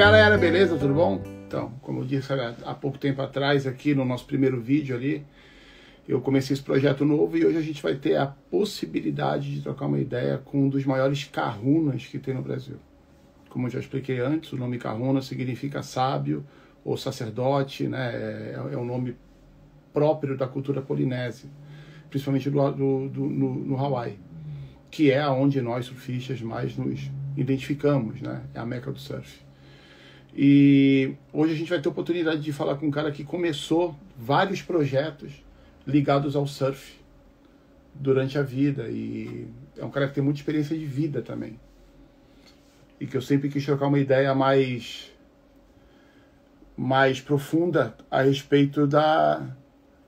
galera, beleza? Tudo bom? Então, como eu disse há pouco tempo atrás aqui no nosso primeiro vídeo ali, eu comecei esse projeto novo e hoje a gente vai ter a possibilidade de trocar uma ideia com um dos maiores kahunas que tem no Brasil. Como eu já expliquei antes, o nome kahuna significa sábio ou sacerdote, né? É, é um nome próprio da cultura polinésia, principalmente do, do, do no, no Hawaii, que é onde nós surfistas mais nos identificamos, né? É a meca do surf. E hoje a gente vai ter a oportunidade de falar com um cara que começou vários projetos ligados ao surf durante a vida e é um cara que tem muita experiência de vida também. E que eu sempre quis trocar uma ideia mais mais profunda a respeito da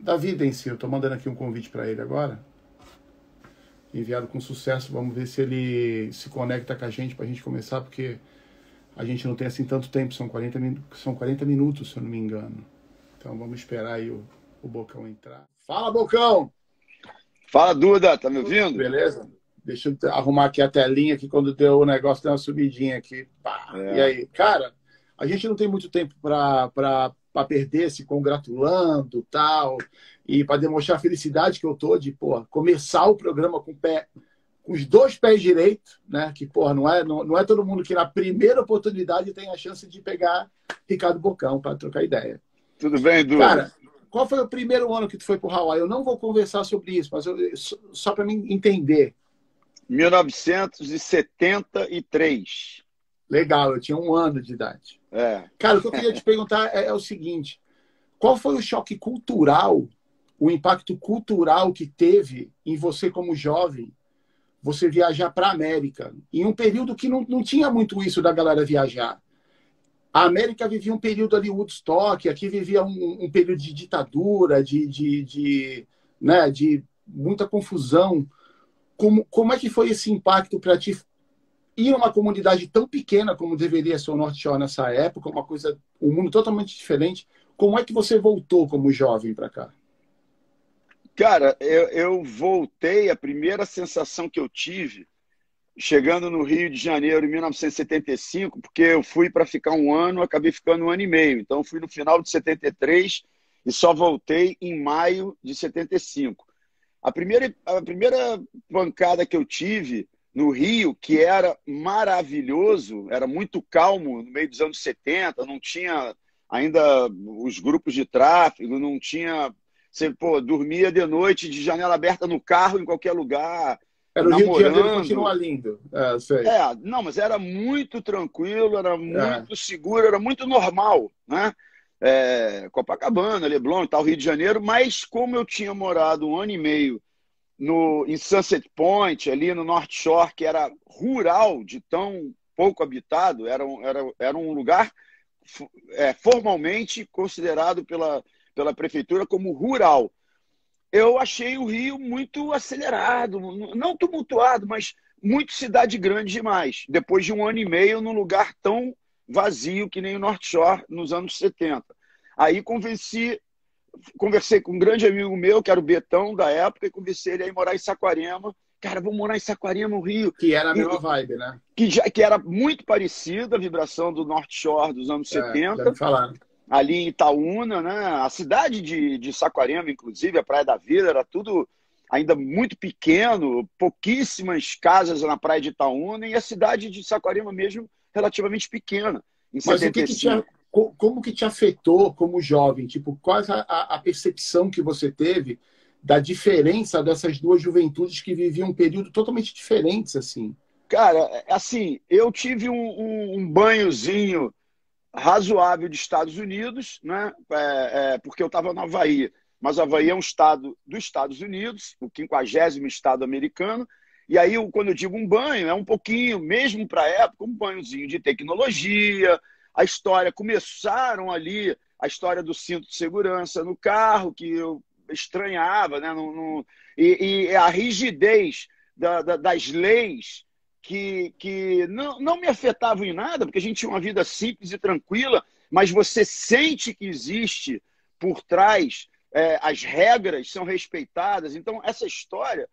da vida em si. Eu estou mandando aqui um convite para ele agora. Enviado com sucesso. Vamos ver se ele se conecta com a gente para a gente começar, porque a gente não tem assim tanto tempo, são 40, são 40 minutos, se eu não me engano. Então vamos esperar aí o, o Bocão entrar. Fala, Bocão! Fala, Duda, tá me ouvindo? Beleza? Deixa eu arrumar aqui a telinha que quando deu o negócio deu uma subidinha aqui. É. E aí, cara, a gente não tem muito tempo para perder se congratulando tal, e para demonstrar a felicidade que eu tô de pô, começar o programa com o pé com os dois pés direitos, né? Que, porra, não é, não, não é todo mundo que na primeira oportunidade tem a chance de pegar Ricardo Bocão para trocar ideia. Tudo bem, Edu? Cara, qual foi o primeiro ano que tu foi para o Hawaii? Eu não vou conversar sobre isso, mas eu, só para mim entender. 1973. Legal, eu tinha um ano de idade. É. Cara, o que eu queria te perguntar é, é o seguinte: qual foi o choque cultural, o impacto cultural que teve em você como jovem você viajar para a América, em um período que não, não tinha muito isso da galera viajar. A América vivia um período ali, Woodstock, aqui vivia um, um período de ditadura, de, de, de, né, de muita confusão. Como, como é que foi esse impacto para ti ir uma comunidade tão pequena como deveria ser o North Shore nessa época, uma coisa, um mundo totalmente diferente? Como é que você voltou como jovem para cá? Cara, eu, eu voltei, a primeira sensação que eu tive, chegando no Rio de Janeiro em 1975, porque eu fui para ficar um ano, acabei ficando um ano e meio. Então, fui no final de 73 e só voltei em maio de 75. A primeira, a primeira pancada que eu tive no Rio, que era maravilhoso, era muito calmo no meio dos anos 70, não tinha ainda os grupos de tráfego, não tinha você, pô, dormia de noite de janela aberta no carro, em qualquer lugar. Era o namorando. Rio de Janeiro continua lindo. É, sei. é, não, mas era muito tranquilo, era muito é. seguro, era muito normal, né? É, Copacabana, Leblon e tal, Rio de Janeiro, mas como eu tinha morado um ano e meio no, em Sunset Point, ali no North Shore, que era rural, de tão pouco habitado, era, um, era, era um lugar é, formalmente considerado pela, pela prefeitura como rural. Eu achei o Rio muito acelerado, não tumultuado, mas muito cidade grande demais. Depois de um ano e meio num lugar tão vazio que nem o North Shore nos anos 70. Aí convenci, conversei com um grande amigo meu, que era o Betão da época, e conversei ele a ir morar em Saquarema. Cara, vamos morar em Saquarema, no Rio. Que era a mesma vibe, né? Que, já, que era muito parecida a vibração do North Shore dos anos é, 70. Falar ali em Itaúna, né? A cidade de, de Saquarema, inclusive, a Praia da Vida, era tudo ainda muito pequeno, pouquíssimas casas na Praia de Itaúna e a cidade de Saquarema mesmo relativamente pequena. Mas 75. o que, que te, como que te afetou como jovem? Tipo, qual a, a percepção que você teve da diferença dessas duas juventudes que viviam um período totalmente diferentes, assim? Cara, assim, eu tive um, um, um banhozinho razoável de Estados Unidos, né? É, é, porque eu estava na Havaí. Mas Havaí é um estado dos Estados Unidos, o 50 estado americano. E aí, quando eu digo um banho, é um pouquinho, mesmo para a época, um banhozinho de tecnologia. A história, começaram ali a história do cinto de segurança no carro, que eu estranhava, né? No, no, e, e, a rigidez da, da, das leis que, que não, não me afetavam em nada, porque a gente tinha uma vida simples e tranquila, mas você sente que existe por trás, é, as regras são respeitadas. Então, essa história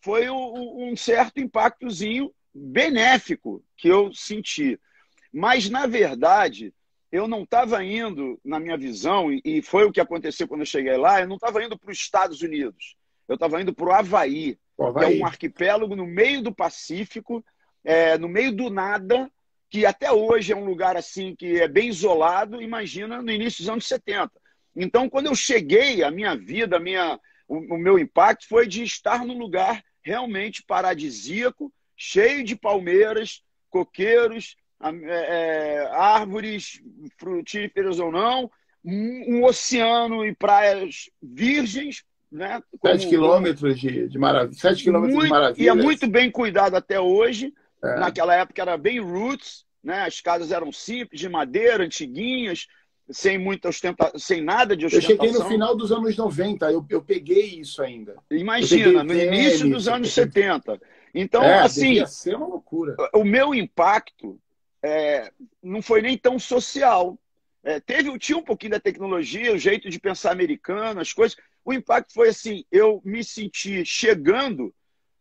foi um, um certo impactozinho benéfico que eu senti. Mas, na verdade, eu não estava indo, na minha visão, e foi o que aconteceu quando eu cheguei lá, eu não estava indo para os Estados Unidos. Eu estava indo para o Havaí, Havaí, que é um arquipélago no meio do Pacífico, é, no meio do nada, que até hoje é um lugar assim que é bem isolado, imagina no início dos anos 70. Então, quando eu cheguei, a minha vida, a minha, o, o meu impacto foi de estar num lugar realmente paradisíaco, cheio de palmeiras, coqueiros, é, é, árvores frutíferas ou não, um, um, oceano e praias virgens. Né? Como, 7 quilômetros de, de maravilha. 7 quilômetros muito, de maravilha. E é muito bem cuidado até hoje. É. Naquela época era bem roots, né? as casas eram simples, de madeira, antiguinhas, sem muita ostentação, sem nada de ostentação. Eu cheguei no final dos anos 90, eu, eu peguei isso ainda. Imagina, no início dos anos 70. Então, é, assim, ser uma loucura. o meu impacto é, não foi nem tão social. É, teve, tinha um pouquinho da tecnologia, o jeito de pensar americano, as coisas. O impacto foi assim: eu me senti chegando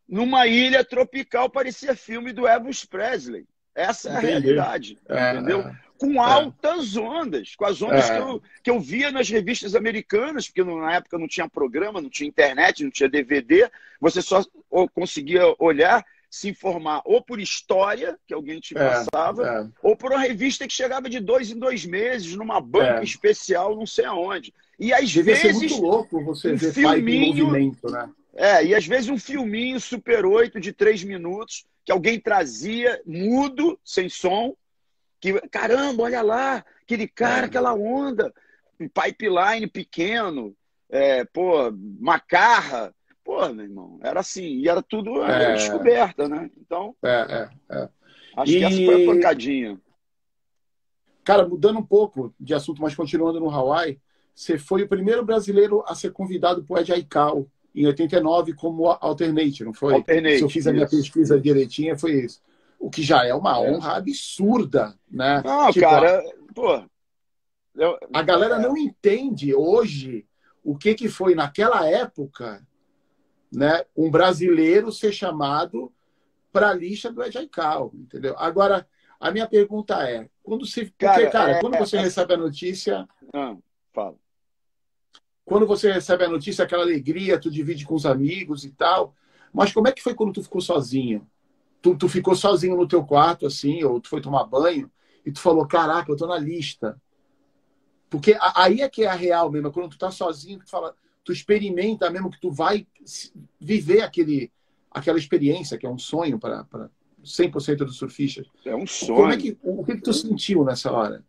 numa ilha tropical, parecia filme do Elvis Presley. Essa é a Entendi. realidade, é, entendeu? É com é. altas ondas, com as ondas é. que, eu, que eu via nas revistas americanas, porque na época não tinha programa, não tinha internet, não tinha DVD, você só conseguia olhar, se informar ou por história, que alguém te é, passava, é. ou por uma revista que chegava de dois em dois meses, numa banca é. especial, não sei aonde. E às Devia vezes. Ser muito louco você ver filminho, movimento, né? É, e às vezes um filminho Super 8 de três minutos que alguém trazia, mudo, sem som, que, caramba, olha lá, aquele cara, é. aquela onda, pipeline pequeno, é, pô, macarra. Pô, meu irmão, era assim, e era tudo é. descoberta, né? Então, é, é, é. acho e... que essa foi a pancadinha. Cara, mudando um pouco de assunto, mas continuando no Hawaii, você foi o primeiro brasileiro a ser convidado para o Ed Aikau em 89 como alternate, não foi? Alternate. Se eu fiz a minha pesquisa direitinha, foi isso o que já é uma é. honra absurda, né? Não, tipo, cara, pô. Eu, a galera é... não entende hoje o que, que foi naquela época, né? Um brasileiro ser chamado para a lista do Ejaical, entendeu? Agora, a minha pergunta é, quando se, cara, porque, cara, é, quando você é, recebe a notícia, ah, fala. Quando você recebe a notícia, aquela alegria, tu divide com os amigos e tal. Mas como é que foi quando tu ficou sozinho? tu, tu ficou sozinho no teu quarto, assim, ou tu foi tomar banho, e tu falou, caraca, eu tô na lista. Porque aí é que é a real mesmo, é quando tu tá sozinho, tu fala, tu experimenta mesmo que tu vai viver aquele, aquela experiência, que é um sonho para 100% dos surfistas. É um sonho. Como é que, o que, que tu sentiu nessa hora?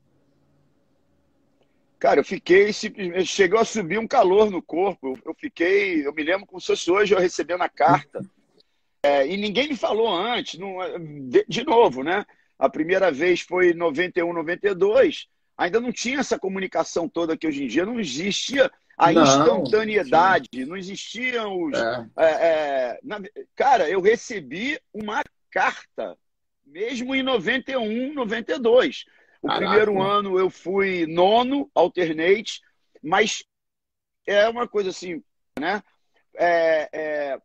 Cara, eu fiquei simplesmente. Chegou a subir um calor no corpo. Eu fiquei. Eu me lembro como se fosse hoje eu recebendo a carta. É, e ninguém me falou antes, não, de, de, novo, né? A primeira vez foi em 91, 92. Ainda não tinha essa comunicação toda que hoje em dia não existia a não, instantaneidade, sim. não existiam os. É. É, é na, cara, eu recebi uma carta, mesmo em 91, 92. O Caraca. primeiro ano eu fui nono, alternate, mas é uma coisa assim, né? É, é,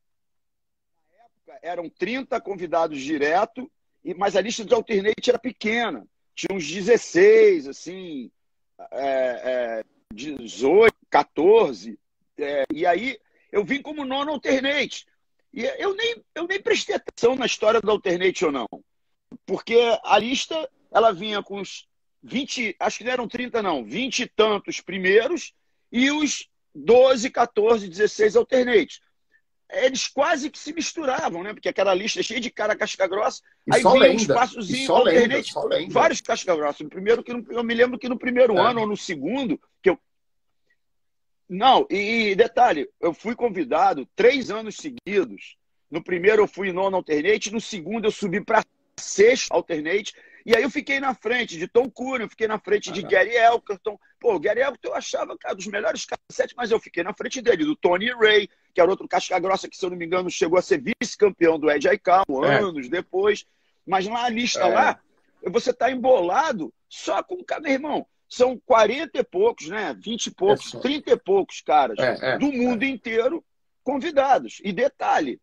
eram 30 convidados direto, mas a lista de alternate era pequena. Tinha uns 16, assim, é, é, 18, 14. É, e aí eu vim como nono alternate. E eu nem, eu nem prestei atenção na história do alternate ou não. Porque a lista ela vinha com os 20, acho que não eram 30, não, 20 e tantos primeiros e os 12, 14, 16 alternates eles quase que se misturavam, né? Porque aquela lista cheia de cara casca grossa, e aí vinha uns passozinhos alternate, vários casca grossa. No primeiro que eu me lembro que no primeiro é. ano ou no segundo que eu não, e, e, detalhe, eu fui convidado três anos seguidos. No primeiro eu fui nono alternate, no segundo eu subi para sexto alternate, e aí eu fiquei na frente de Tom eu fiquei na frente de Gary Elkerton. Pô, o Gary Elkerton eu achava, cara, dos melhores cassetes, mas eu fiquei na frente dele, do Tony Ray, que era outro casca grossa que, se eu não me engano, chegou a ser vice-campeão do Ed Aikau é. anos depois. Mas na lista é. lá, você tá embolado só com, meu irmão, são 40 e poucos, né? 20 e poucos, é 30 e poucos caras é, é, do mundo inteiro convidados. E detalhe,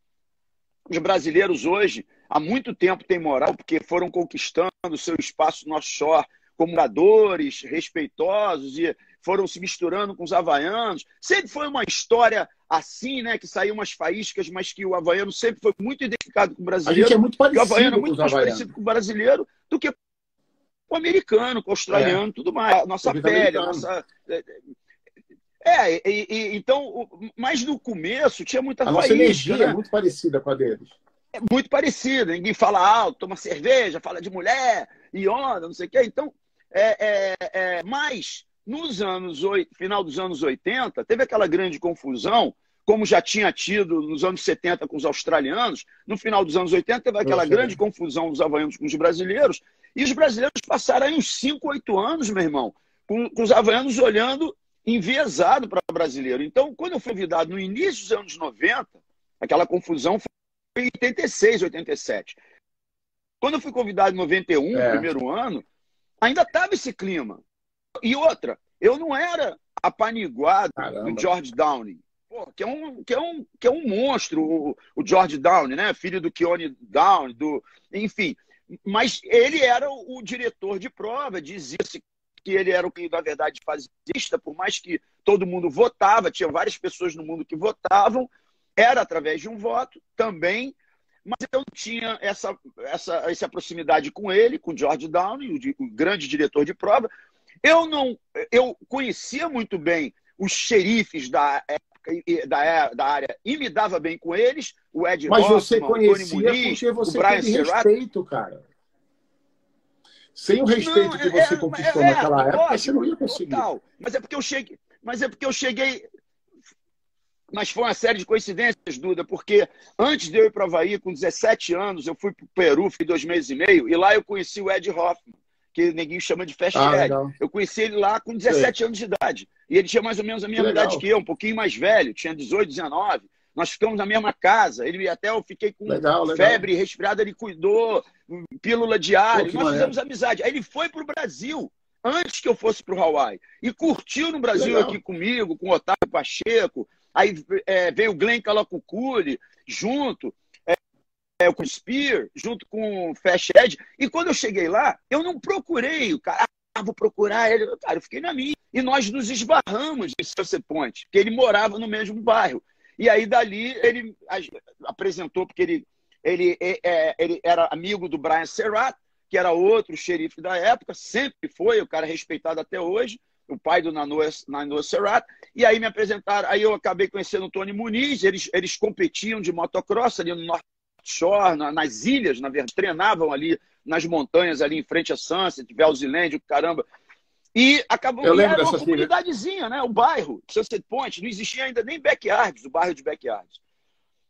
os brasileiros hoje há muito tempo têm moral, porque foram conquistando o seu espaço no offshore como moradores respeitosos e foram se misturando com os havaianos. Sempre foi uma história assim, né? Que saiu umas faíscas, mas que o havaiano sempre foi muito identificado com o brasileiro. A gente é muito parecido. o havaiano é muito mais havaianos. parecido com o brasileiro do que com o americano, com o australiano, é. tudo mais. A nossa pele, a nossa. É, é e, e, então, mas no começo tinha muita a faísca. Nossa energia né? é muito parecida com a deles. É muito parecida. Ninguém fala alto, toma cerveja, fala de mulher e onda, não sei o quê. Então, é, é, é, mas nos anos final dos anos 80, teve aquela grande confusão, como já tinha tido nos anos 70 com os australianos, no final dos anos 80 teve aquela grande confusão dos havaianos com os brasileiros, e os brasileiros passaram aí uns 5, 8 anos, meu irmão, com, com os havaianos olhando enviesado para brasileiro. Então, quando eu fui convidado no início dos anos 90, aquela confusão foi em 86, 87. Quando eu fui convidado em 91, é. primeiro ano, ainda estava esse clima. E outra, eu não era apaniguado Caramba. do George Downey, pô, que, é um, que, é um, que é um monstro, o, o George Downey, né? filho do Keone Downey, do, enfim. Mas ele era o, o diretor de prova, dizia-se que ele era o que, na verdade, fazia, por mais que todo mundo votava, tinha várias pessoas no mundo que votavam, era através de um voto também, mas eu tinha essa, essa, essa proximidade com ele, com o George Downey, o, o grande diretor de prova, eu não, eu conhecia muito bem os xerifes da época da, da área e me dava bem com eles, o Ed Mas Hoffman, você conhecia Muniz, porque você o Brian teve Serrato. respeito, cara. Sem o respeito não, que você é, conquistou é, naquela é, época, lógico, você não ia conseguir. Total. Mas é porque eu cheguei, mas é porque eu cheguei mas foi uma série de coincidências, Duda, porque antes de eu ir para o Havaí, com 17 anos, eu fui para o Peru, fiquei dois meses e meio, e lá eu conheci o Ed Hoffman que ninguém chama de Fast ah, Ed. Eu conheci ele lá com 17 Sei. anos de idade. E ele tinha mais ou menos a mesma idade que eu, um pouquinho mais velho, tinha 18, 19. Nós ficamos na mesma casa. Ele até eu fiquei com legal, febre, legal. resfriado, ele cuidou, pílula diária. Pô, Nós fizemos amizade. Aí ele foi para o Brasil antes que eu fosse para o Hawaii. E curtiu no Brasil legal. aqui comigo, com o Otávio Pacheco. Aí é, veio o Glenn Calacuculi junto é, com o Spear, junto com o Fast Ed. E quando eu cheguei lá, eu não procurei o cara. Ah, vou procurar ele. Cara, eu fiquei na minha. E nós nos esbarramos em Sunset Point, porque ele morava no mesmo bairro. E aí, dali, ele apresentou, porque ele, ele, é, é, ele era amigo do Brian Serrat, que era outro xerife da época, sempre foi, o cara respeitado até hoje, o pai do Nanoa, Nanoa Serrat. E aí me apresentaram, aí eu acabei conhecendo o Tony Muniz, eles, eles competiam de motocross ali no norte offshore, nas ilhas, na verdade, treinavam ali nas montanhas, ali em frente a Sunset, Velziland, caramba. E acabou que era uma comunidadezinha, né? O bairro, Sunset Point, não existia ainda nem backyards, o bairro de backyards.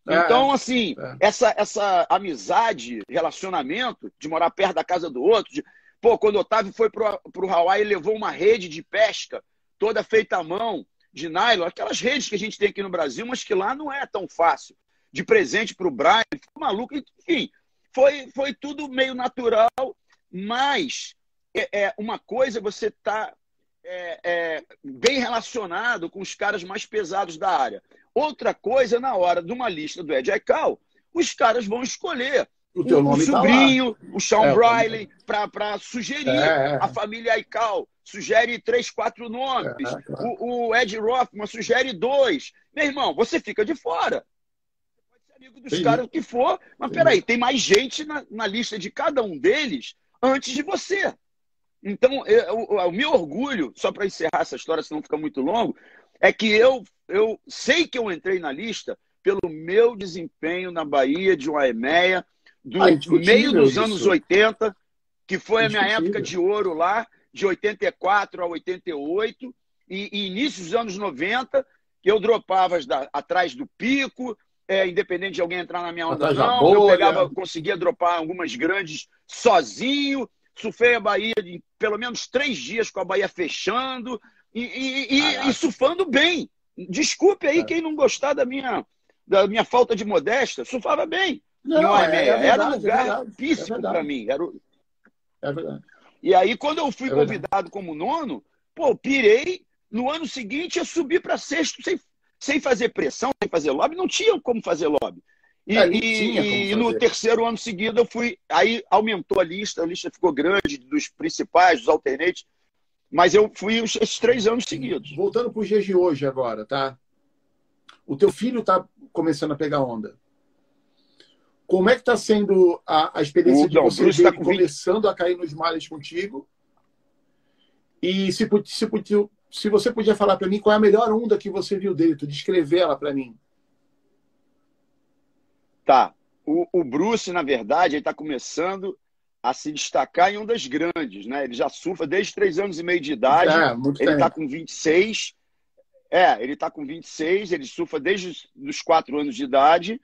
É, então, assim, é. essa, essa amizade, relacionamento, de morar perto da casa do outro, de, pô, quando o Otávio foi pro, pro Hawaii, levou uma rede de pesca toda feita à mão, de nylon, aquelas redes que a gente tem aqui no Brasil, mas que lá não é tão fácil de presente para o Brian, ficou maluco, enfim, foi, foi tudo meio natural, mas é, é uma coisa é você tá é, é, bem relacionado com os caras mais pesados da área. Outra coisa, na hora de uma lista do Ed Aikau, os caras vão escolher o, teu nome o tá sobrinho, tá o Sean é, Briley, para sugerir. É, é. A família Aikau sugere três, quatro nomes. É, claro. o, o Ed Rothman sugere dois. Meu irmão, você fica de fora amigo dos caras que for, mas peraí, tem mais gente na, na, lista de cada um deles antes de você. Então, eu, o, o meu orgulho, só para encerrar essa história, senão fica muito longo, é que eu, eu sei que eu entrei na lista pelo meu desempenho na Bahia de Uaemeia, do ah, meio dos isso. anos 80, que foi a minha época de ouro lá, de 84 a 88, e, e início dos anos 90, que eu dropava da, atrás do pico, é, independente de alguém entrar na minha onda, não. Boa, eu pegava, conseguia dropar algumas grandes sozinho. Surfei a Bahia de pelo menos três dias com a Bahia fechando e, e, e, e surfando bem. Desculpe aí é. quem não gostar da minha, da minha falta de modéstia. Surfava bem. Não, é, é verdade, era um lugar é para mim. Era o... É verdade. E aí, quando eu fui é convidado como nono, pô, pirei. No ano seguinte, eu subi para sexto sem sem fazer pressão, sem fazer lobby, não tinha como fazer lobby. E, é, e, e no terceiro ano seguido eu fui. Aí aumentou a lista, a lista ficou grande dos principais, dos alternates. Mas eu fui esses três anos seguidos. Voltando para os dias de hoje agora, tá? O teu filho está começando a pegar onda. Como é que está sendo a, a experiência o, de não, você ver tá começando a cair nos males contigo? E se, se, se você podia falar para mim qual é a melhor onda que você viu dele, tu descrever ela para mim. Tá. O, o, Bruce, na verdade, ele está começando a se destacar em ondas grandes, né? Ele já surfa desde três anos e meio de idade. É, ele está com 26. É, ele está com 26, ele surfa desde os quatro anos de idade.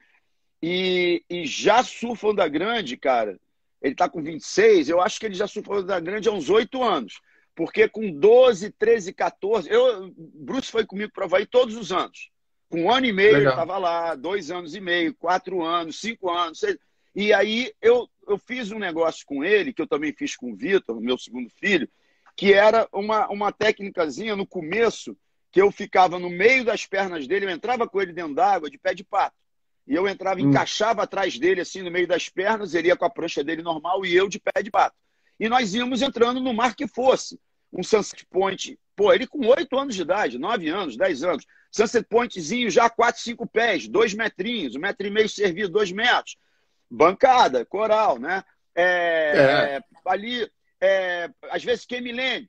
E, e já surfa onda grande, cara. Ele está com 26, eu acho que ele já surfa onda grande há uns oito anos. Porque com 12, 13, 14. Eu, Bruce foi comigo para Havaí todos os anos. Com um ano e meio Legal. eu estava lá, dois anos e meio, quatro anos, cinco anos. Seis... E aí eu, eu fiz um negócio com ele, que eu também fiz com o Vitor, meu segundo filho, que era uma, uma técnicazinha no começo, que eu ficava no meio das pernas dele, eu entrava com ele dentro d'água de pé de pato. E eu entrava, hum. encaixava atrás dele, assim, no meio das pernas, ele ia com a prancha dele normal e eu de pé de pato e nós íamos entrando no mar que fosse. Um Sunset Point, pô, ele com oito anos de idade, nove anos, dez anos. Sunset Pointzinho já quatro, cinco pés, dois metrinhos, um metro e meio servido, dois metros. Bancada, coral, né? É, é. Ali, é, às vezes, Kemilene,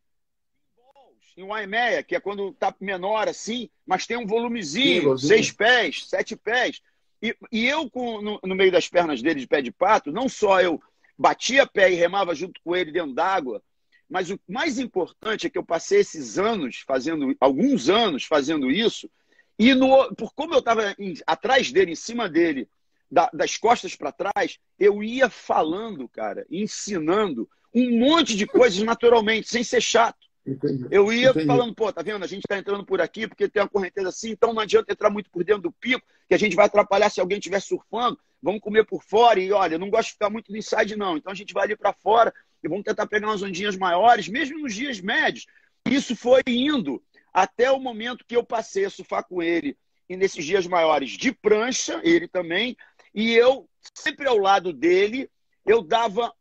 em Waimea, que é quando tá menor assim, mas tem um volumezinho, seis pés, sete pés. E, e eu, com, no, no, meio das pernas dele de pé de pato, não só eu batia pé e remava junto com ele dentro d'água. Mas o mais importante é que eu passei esses anos fazendo, alguns anos fazendo isso, e no, por como eu estava atrás dele, em cima dele, da, das costas para trás, eu ia falando, cara, ensinando um monte de coisas naturalmente, sem ser chato. Entendi. Eu ia Entendi. falando, pô, tá vendo? A gente tá entrando por aqui porque tem uma correnteza assim, então não adianta entrar muito por dentro do pico, que a gente vai atrapalhar se alguém estiver surfando. Vamos comer por fora e olha, eu não gosto de ficar muito no inside, não. Então a gente vai ali para fora e vamos tentar pegar umas ondinhas maiores, mesmo nos dias médios. Isso foi indo até o momento que eu passei a surfar com ele e nesses dias maiores de prancha, ele também, e eu, sempre ao lado dele, eu dava,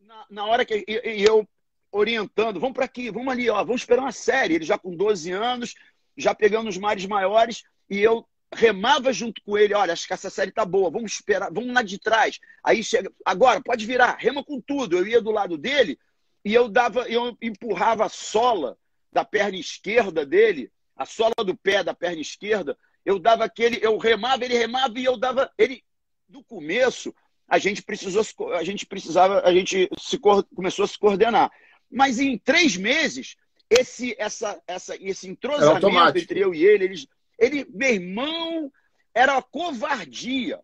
na, na hora que eu orientando, vamos para aqui, vamos ali, ó, vamos esperar uma série. Ele já com 12 anos, já pegando os mares maiores, e eu remava junto com ele, olha, acho que essa série tá boa, vamos esperar, vamos lá de trás. Aí chega, agora, pode virar, rema com tudo. Eu ia do lado dele e eu dava, eu empurrava a sola da perna esquerda dele, a sola do pé da perna esquerda, eu dava aquele, eu remava, ele remava e eu dava, ele, do começo, a gente precisou, a gente precisava, a gente se, começou a se coordenar. Mas em três meses, esse, essa, essa, esse entrosamento entre eu e ele, eles, ele, meu irmão, era covardia.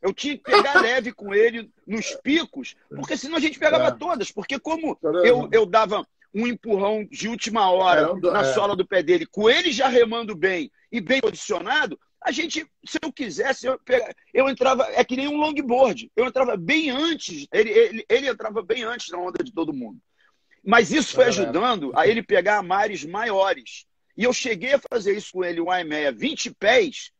Eu tinha que pegar leve com ele nos picos, porque senão a gente pegava é. todas. Porque como eu, eu dava um empurrão de última hora é, na é. sola do pé dele, com ele já remando bem e bem posicionado, a gente, se eu quisesse, eu, pegava, eu entrava, é que nem um longboard. Eu entrava bem antes, ele, ele, ele entrava bem antes na onda de todo mundo. Mas isso foi ajudando a ele pegar mares maiores. E eu cheguei a fazer isso com ele, o Aimeia, 20 pés,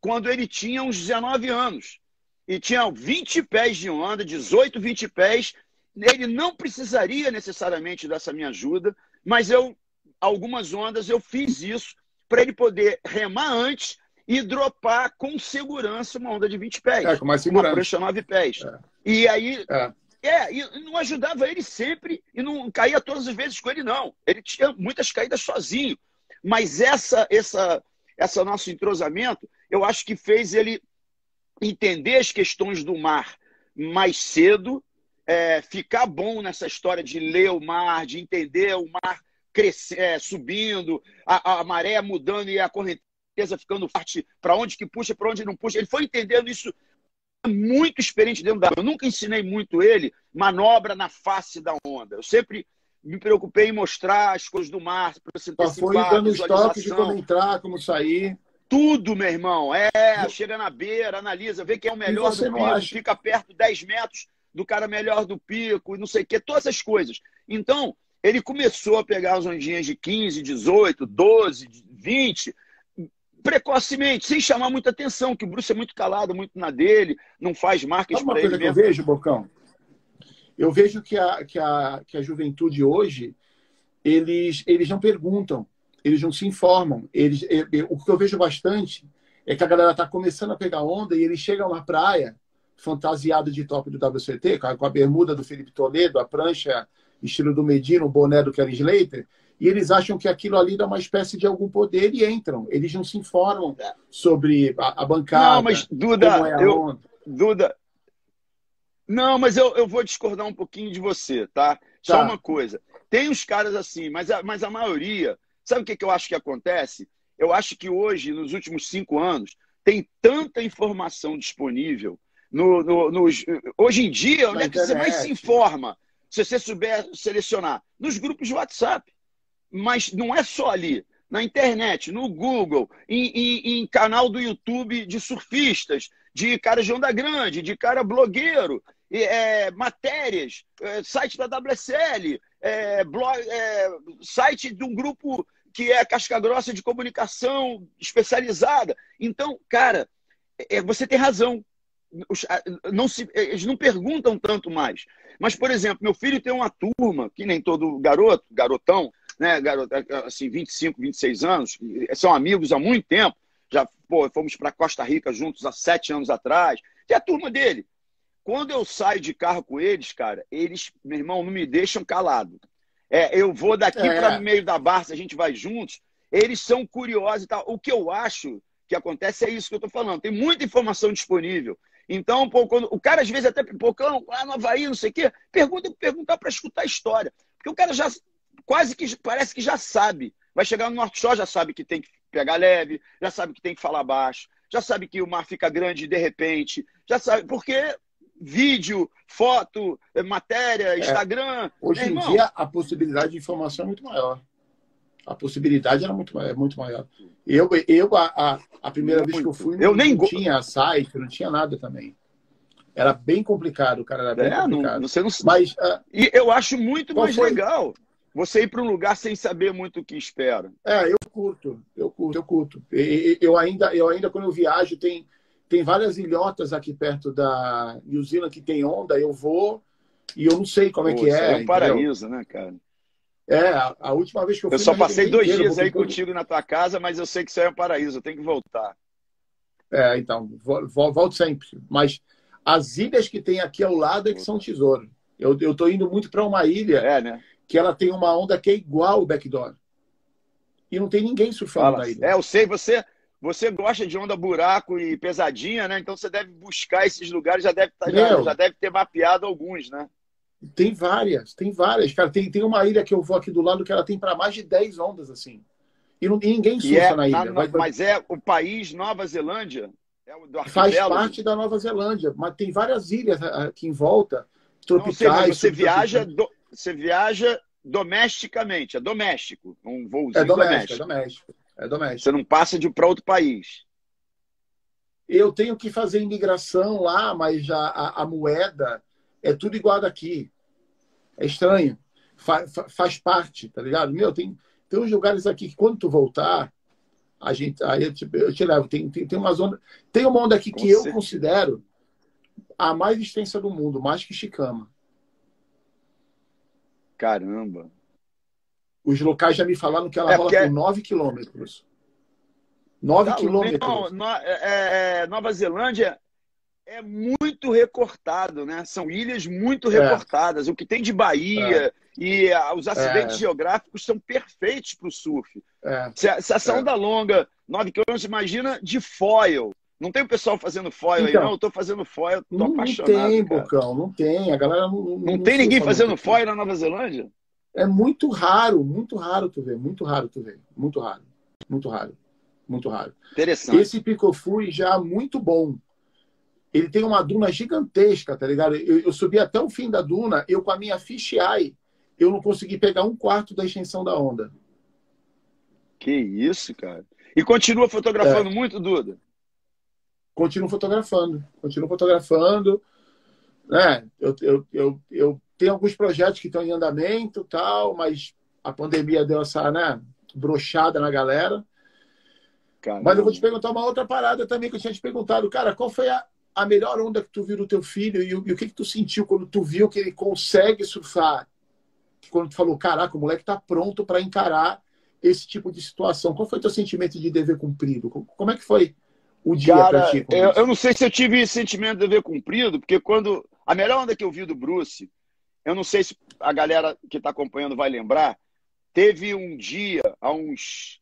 quando ele tinha uns 19 anos. E tinha 20 pés de onda, 18, 20 pés. Ele não precisaria necessariamente dessa minha ajuda, mas eu, algumas ondas, eu fiz isso para ele poder remar antes e dropar com segurança uma onda de 20 pés. É, com mais segurança. Uma prancha 9 pés. É. E aí, é. É, e não ajudava ele sempre e não caía todas as vezes com ele, não. Ele tinha muitas caídas sozinho. Mas essa, essa, essa nosso entrosamento, eu acho que fez ele entender as questões do mar mais cedo, é, ficar bom nessa história de ler o mar, de entender o mar crescer, é, subindo, a, a maré mudando e a correnteza ficando forte, para onde que puxa, para onde não puxa. Ele foi entendendo isso muito experiente dentro da Eu nunca ensinei muito ele manobra na face da onda. Eu sempre me preocupei em mostrar as coisas do mar, para você antecipar, foi dando estoque de como entrar, como sair. Tudo, meu irmão. É, chega na beira, analisa, vê quem é o melhor do pico, acha? fica perto 10 metros do cara melhor do pico, não sei o quê, todas essas coisas. Então, ele começou a pegar as ondinhas de 15, 18, 12, 20, precocemente, sem chamar muita atenção, que o Bruce é muito calado, muito na dele, não faz marketing para ele. Uma coisa que eu vejo, Bocão, eu vejo que a, que a, que a juventude hoje, eles, eles não perguntam, eles não se informam. Eles, eu, o que eu vejo bastante é que a galera está começando a pegar onda e eles chegam na praia fantasiado de top do WCT, com a bermuda do Felipe Toledo, a prancha estilo do Medina, o boné do Kelly Slater, e eles acham que aquilo ali dá uma espécie de algum poder e entram. Eles não se informam sobre a, a bancada. Não, mas Duda, é eu, Duda, não, mas eu, eu vou discordar um pouquinho de você, tá? Só tá. uma coisa. Tem os caras assim, mas a, mas a maioria, sabe o que, que eu acho que acontece? Eu acho que hoje, nos últimos cinco anos, tem tanta informação disponível. No, no, nos, hoje em dia, onde é que você mais se informa? Se você souber selecionar. Nos grupos de WhatsApp. Mas não é só ali. Na internet, no Google, em, em, em canal do YouTube de surfistas, de cara de onda grande, de cara blogueiro, é, matérias, é, site da WSL, é, blog, é, site de um grupo que é casca grossa de comunicação especializada. Então, cara, é, você tem razão. Não se, eles não perguntam tanto mais. Mas, por exemplo, meu filho tem uma turma, que nem todo garoto, garotão, né, garoto, assim, 25, 26 anos, são amigos há muito tempo. Já pô, fomos para Costa Rica juntos há sete anos atrás. Que é a turma dele. Quando eu saio de carro com eles, cara, eles, meu irmão, não me deixam calado. É, eu vou daqui é. para meio da Barça, a gente vai juntos. Eles são curiosos e tal. O que eu acho que acontece é isso que eu estou falando. Tem muita informação disponível. Então, pô, quando, o cara às vezes até pipocão, lá no Havaí, não sei o quê, pergunta perguntar para escutar a história. Porque o cara já quase que parece que já sabe. Vai chegar no Norte Shore, já sabe que tem que pegar leve, já sabe que tem que falar baixo, já sabe que o mar fica grande de repente, já sabe, porque vídeo, foto, matéria, é. Instagram. É, hoje em irmão, dia a possibilidade de informação é muito maior. A possibilidade era muito, é muito maior. Eu, eu a, a, primeira muito. vez que eu fui, eu não, nem não tinha site, não tinha nada também. Era bem complicado, o cara era bem é, complicado. Não, você não... Mas, uh, e eu acho muito mais foi? legal você ir para um lugar sem saber muito o que espera. É, eu curto, eu curto, eu curto. Eu ainda, eu ainda quando eu viajo, tem, tem várias ilhotas aqui perto da New Zealand que tem onda, eu vou e eu não sei como é Pô, é que é. É um paraíso, entendeu? né, cara? É, a, a, última vez que eu fui. Eu só passei dois inteiro, dias aí contigo na tua casa, mas eu sei que isso aí é um paraíso, eu tenho que voltar. É, então, volto sempre. Mas as ilhas que tem aqui ao lado é que são tesouro. Eu, eu tô indo muito para uma ilha é, né? Que ela tem uma onda que é igual o backdoor. E não tem ninguém surfando Fala. na ilha. É, eu sei, você você gosta de onda buraco e pesadinha, né? Então você deve buscar esses lugares, já deve, tá, já, já deve ter mapeado alguns, né? Tem várias, tem várias. Cara, tem, tem uma ilha que eu vou aqui do lado que ela tem para mais de 10 ondas, assim. E, não, e ninguém surfa é, na ilha. Na, mas, mas é o país Nova Zelândia? É o Faz parte da Nova Zelândia, mas tem várias ilhas aqui em volta, tropicais. Não, você viaja, do, você viaja domesticamente, é doméstico, um voo é doméstico, doméstico. É doméstico. É doméstico. Você não passa de para outro país. Eu tenho que fazer imigração lá, mas a, a, a moeda é tudo igual daqui. É estranho. Fa, fa, faz parte, tá ligado? Meu, tem, tem uns lugares aqui que quando tu voltar, a gente, aí eu te, eu te levo. Tem, tem, tem uma zona. Tem uma onda aqui Com que certeza. eu considero a mais extensa do mundo, mais que Chicama. Caramba. Os locais já me falaram que ela é rola porque... por 9 quilômetros. 9 quilômetros. No, é, é, Nova Zelândia é muito recortado, né? São ilhas muito é. recortadas. O que tem de Bahia é. e uh, os acidentes é. geográficos são perfeitos para o surf. Se, se essa onda longa, 9 quilômetros, imagina de foil. Não tem o pessoal fazendo foil então, aí, não. Eu tô fazendo foil, tô não apaixonado. Não tem, cara. Bocão, não tem. A galera não. Não, não tem ninguém fazendo foil na Nova Zelândia? É muito raro, muito raro tu ver, muito raro tu ver, muito raro, muito raro, muito raro. Interessante. Esse Picofui já muito bom. Ele tem uma duna gigantesca, tá ligado? Eu, eu, subi até o fim da duna, eu com a minha fisheye, eu não consegui pegar um quarto da extensão da onda. Que isso, cara. E continua fotografando é. muito, Duda? Continuo fotografando, continuo fotografando. Né? Eu, eu, eu, eu tem alguns projetos que estão em andamento tal, mas a pandemia deu essa né, brochada na galera. Mas eu vou te perguntar uma outra parada também que eu tinha te perguntado. Cara, qual foi a, a melhor onda que tu viu do teu filho e, e, o que, que tu sentiu quando tu viu que ele consegue surfar? Quando tu falou, caraca, o moleque tá pronto para encarar esse tipo de situação. Qual foi o teu sentimento de dever cumprido? Como é que foi o dia para ti? Eu, eu, não sei se eu tive esse sentimento de dever cumprido, porque quando. A melhor onda que eu vi do Bruce, eu não sei se a galera que está acompanhando vai lembrar, teve um dia, há uns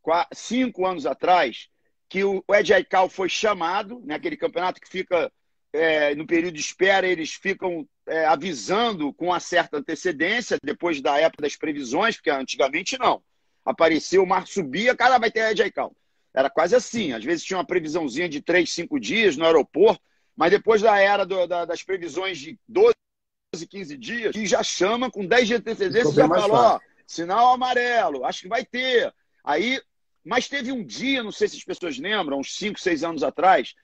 quatro, cinco anos atrás, que o Ed Aikau foi chamado, naquele né, campeonato que fica é, no período de espera, eles ficam é, avisando com uma certa antecedência, depois da época das previsões, porque antigamente não apareceu, o mar subia, cara, vai ter Ed Aikau. Era quase assim. Às vezes tinha uma previsãozinha de três, cinco dias no aeroporto, mas depois da era do, da, das previsões de 12, 15 dias, que já chama com 10 dias de antecedência, já falou, ó, sinal amarelo, acho que vai ter. Aí, mas teve um dia, não sei se as pessoas lembram, uns 5, 6 anos atrás,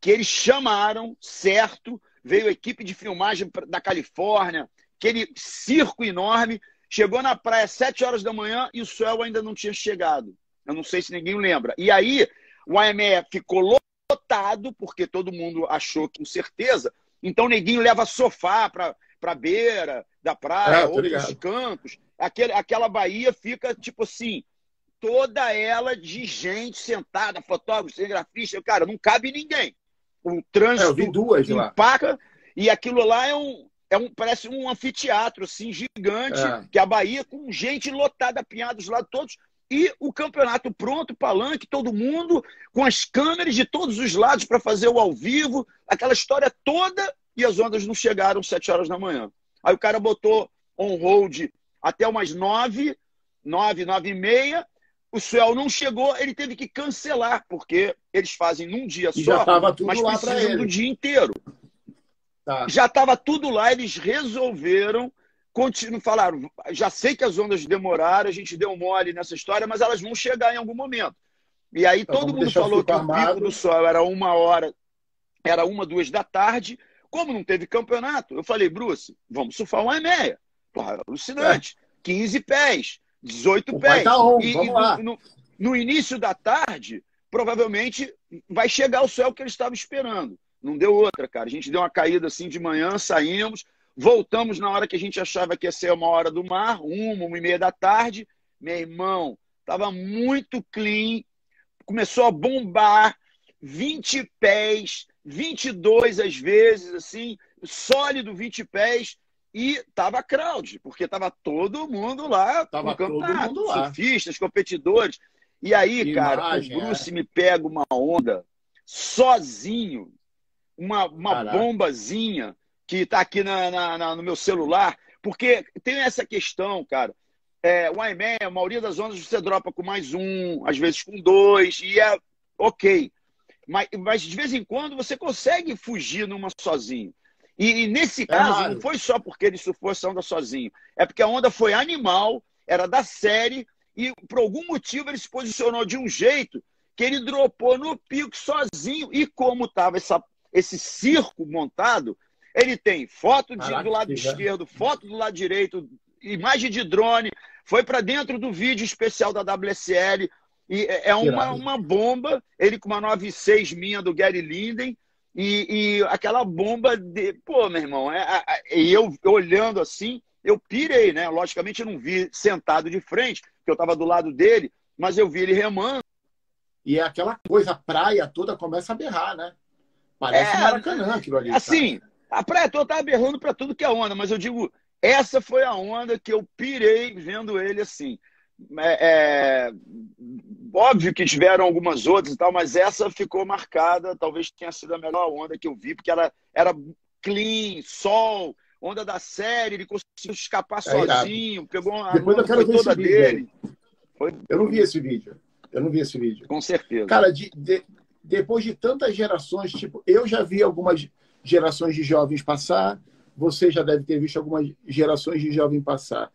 que eles chamaram, certo, veio a equipe de filmagem da Califórnia, aquele circo enorme, Chegou na praia às 7 horas da manhã e o sol ainda não tinha chegado. Eu não sei se ninguém lembra. E aí, o AME ficou lotado, porque todo mundo achou que com certeza. Então, neguinho leva sofá para a beira da praia, outros ligado. cantos. Aquele, aquela Bahia fica, tipo assim, toda ela de gente sentada, fotógrafo, cinegrafista. Cara, não cabe ninguém. O trânsito é, duas empaca. Lá. E aquilo lá é um, é um, parece um anfiteatro assim, gigante, é. que é a Bahia, com gente lotada, apinhada dos lados todos, e o campeonato pronto, palanque, todo mundo, com as câmeras de todos os lados para fazer o ao vivo, aquela história toda, e as ondas não chegaram sete horas da manhã. Aí o cara botou on-hold até umas nove, nove, nove e meia, o Suel não chegou, ele teve que cancelar, porque eles fazem num dia e só, mas precisam do dia inteiro. Tá. Já estava tudo lá, eles resolveram, continuam, falaram, já sei que as ondas demoraram, a gente deu mole nessa história, mas elas vão chegar em algum momento. E aí então, todo mundo falou que o pico do sol era uma hora, era uma, duas da tarde. Como não teve campeonato, eu falei, Bruce, vamos surfar uma e meia. Porra, alucinante. É. 15 pés, 18 o pés. Tá on, e, e. No, no, no início da tarde, provavelmente vai chegar o céu que eles estavam esperando. Não deu outra, cara. A gente deu uma caída assim de manhã, saímos, voltamos na hora que a gente achava que ia ser uma hora do mar, uma, uma e meia da tarde. Meu irmão, tava muito clean, começou a bombar, 20 pés, 22 às vezes, assim, sólido 20 pés, e tava crowd, porque tava todo mundo lá tava todo mundo lá. surfistas, competidores. E aí, que cara, imagem, o Bruce é. me pega uma onda sozinho, uma, uma bombazinha que está aqui na, na, na, no meu celular, porque tem essa questão, cara. É, o IME, a maioria das ondas você dropa com mais um, às vezes com dois, e é ok. Mas, mas de vez em quando você consegue fugir numa sozinho. E, e nesse caso, é não foi só porque ele surfou essa onda sozinho, é porque a onda foi animal, era da série, e por algum motivo ele se posicionou de um jeito que ele dropou no pico sozinho. E como estava esse circo montado, ele tem foto de, do lado esquerdo, foto do lado direito, imagem de drone, foi para dentro do vídeo especial da WSL. E é, é uma, uma bomba, ele com uma 96 minha do Gary Linden, e, e aquela bomba de. Pô, meu irmão, é, é, e eu olhando assim, eu pirei, né? Logicamente eu não vi sentado de frente, porque eu estava do lado dele, mas eu vi ele remando. E é aquela coisa, a praia toda começa a berrar, né? Parece é, Maracanã aquilo ali. Assim, a praia toda tá berrando para tudo que é onda, mas eu digo, essa foi a onda que eu pirei vendo ele assim. É, é, óbvio que tiveram algumas outras e tal, mas essa ficou marcada. Talvez tenha sido a melhor onda que eu vi, porque ela era clean, sol, onda da série. Ele conseguiu escapar é sozinho, irado. pegou uma Depois eu quero ver toda dele. Foi... Eu não vi esse vídeo. Eu não vi esse vídeo. Com certeza. Cara, de, de, depois de tantas gerações, tipo, eu já vi algumas gerações de jovens passar, você já deve ter visto algumas gerações de jovens passar.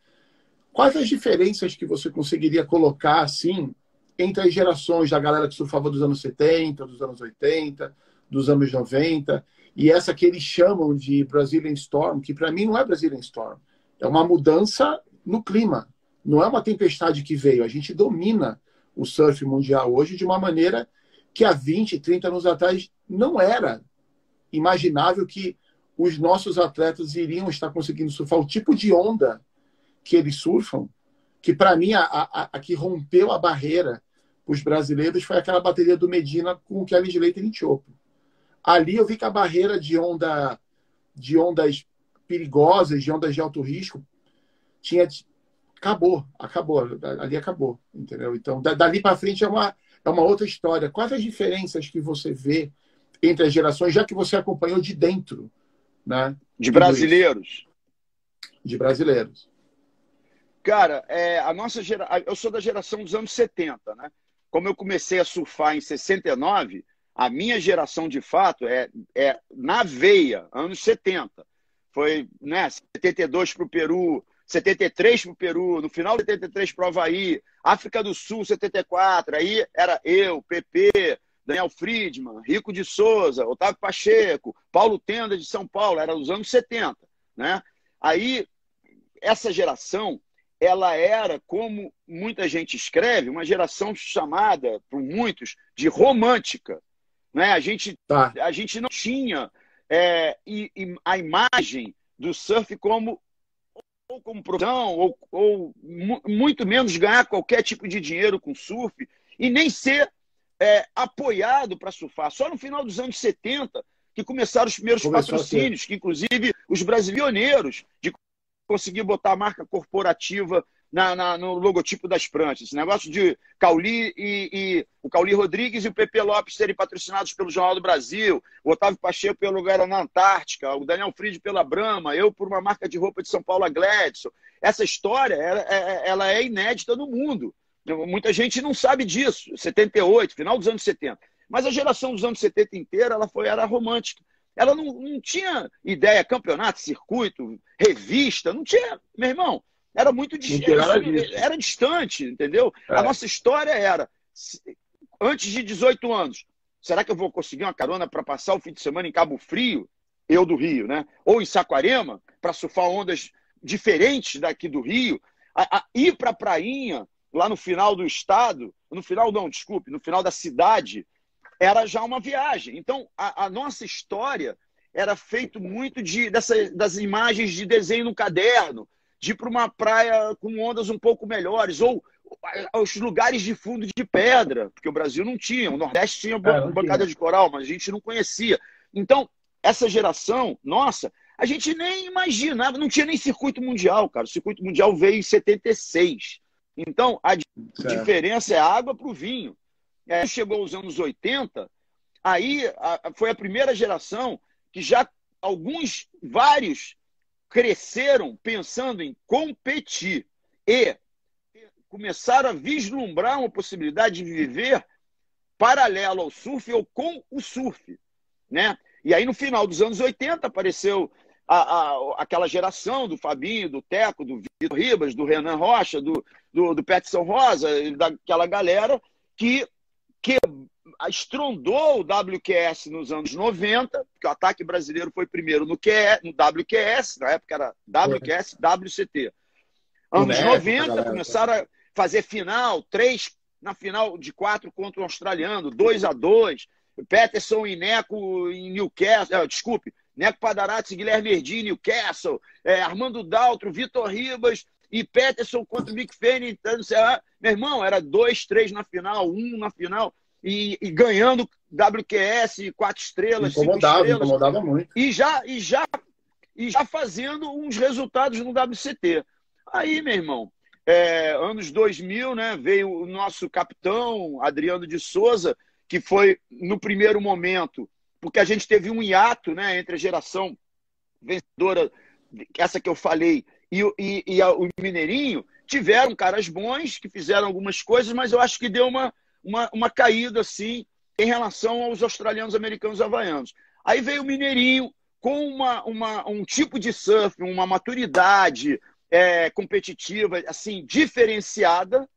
Quais as diferenças que você conseguiria colocar, assim, entre as gerações da galera que surfava dos anos 70, dos anos 80, dos anos 90, e essa que eles chamam de Brazilian Storm, que para mim não é Brazilian Storm, é uma mudança no clima, não é uma tempestade que veio, a gente domina o surf mundial hoje de uma maneira que há 20, 30 anos atrás não era imaginável que os nossos atletas iriam estar conseguindo surfar o tipo de onda que eles surfam, que para mim a, a, a, que rompeu a barreira os brasileiros foi aquela bateria do Medina com o Kelly Slater em Chopo. Ali eu vi que a barreira de onda de ondas perigosas, de ondas de alto risco, tinha acabou, acabou, ali acabou, entendeu? Então, dali para frente é uma é uma outra história. Quais as diferenças que você vê entre as gerações, já que você acompanhou de dentro, né? De brasileiros. De brasileiros. Cara, é, a nossa geração, eu sou da geração dos anos 70, né? como eu comecei a surfar em 69, a minha geração de fato é, é na veia, anos 70. Foi né, 72 para o Peru, 73 para o Peru, no final de 73 para o Havaí, África do Sul, 74. Aí era eu, PP, Daniel Friedman, Rico de Souza, Otávio Pacheco, Paulo Tenda de São Paulo, era os anos 70. Né? Aí, essa geração ela era, como muita gente escreve, uma geração chamada, por muitos, de romântica. Né? A, gente, tá. a gente não tinha é, e, e a imagem do surf como ou como profissão, ou, ou muito menos ganhar qualquer tipo de dinheiro com surf, e nem ser é, apoiado para surfar. Só no final dos anos 70 que começaram os primeiros Começou patrocínios, que inclusive os brasileiros de conseguir botar a marca corporativa na, na, no logotipo das pranchas. Esse negócio de Cauli e, e, o Cauli Rodrigues e o Pepe Lopes serem patrocinados pelo Jornal do Brasil, o Otávio Pacheco pelo lugar na Antártica, o Daniel Fried pela Brahma, eu por uma marca de roupa de São Paulo, a Gladson. Essa história ela, é, ela é inédita no mundo. Muita gente não sabe disso. 78, final dos anos 70. Mas a geração dos anos 70 inteira ela foi era romântica. Ela não, não tinha ideia, campeonato, circuito, revista, não tinha, meu irmão. Era muito distante, era distante, entendeu? É. A nossa história era antes de 18 anos. Será que eu vou conseguir uma carona para passar o fim de semana em Cabo Frio, eu do Rio, né? Ou em Saquarema, para surfar ondas diferentes daqui do Rio, a, a ir para a prainha lá no final do estado, no final não, desculpe, no final da cidade, era já uma viagem. Então, a, a nossa história era feito muito de, dessa, das imagens de desenho no caderno, de ir para uma praia com ondas um pouco melhores, ou os lugares de fundo de pedra, porque o Brasil não tinha, o Nordeste tinha é, bancada de coral, mas a gente não conhecia. Então, essa geração, nossa, a gente nem imaginava, não tinha nem circuito mundial, cara. O circuito mundial veio em 76. Então, a certo. diferença é água para o vinho é, chegou aos anos 80, aí a, foi a primeira geração que já alguns, vários, cresceram pensando em competir e começaram a vislumbrar uma possibilidade de viver paralelo ao surf ou com o surf, né? E aí no final dos anos 80 apareceu a, a, aquela geração do Fabinho, do Teco, do Vitor Ribas, do Renan Rocha, do, do, do Peterson Rosa, daquela galera que que estrondou o WQS nos anos 90, porque o ataque brasileiro foi primeiro no, QE, no WQS, na época era WQS, WCT. Anos 90, começaram a fazer final, três na final de quatro contra o australiano, 2 a 2 Peterson e Neco em Newcastle, é, desculpe, Neco Padarati e Guilherme Erdi em Newcastle, é, Armando Daltro, Vitor Ribas e Peterson contra o Mick Fanning, então, meu irmão, era dois, três na final, um na final, e, e ganhando WQS, quatro estrelas, incomodava, cinco estrelas. Incomodava muito. E já, e, já, e já fazendo uns resultados no WCT. Aí, meu irmão, é, anos 2000, né, veio o nosso capitão, Adriano de Souza, que foi, no primeiro momento, porque a gente teve um hiato né, entre a geração vencedora, essa que eu falei, e, e, e a, o Mineirinho tiveram caras bons que fizeram algumas coisas, mas eu acho que deu uma, uma, uma caída assim em relação aos australianos, americanos, havaianos. Aí veio o Mineirinho com uma, uma, um tipo de surf, uma maturidade é, competitiva assim diferenciada,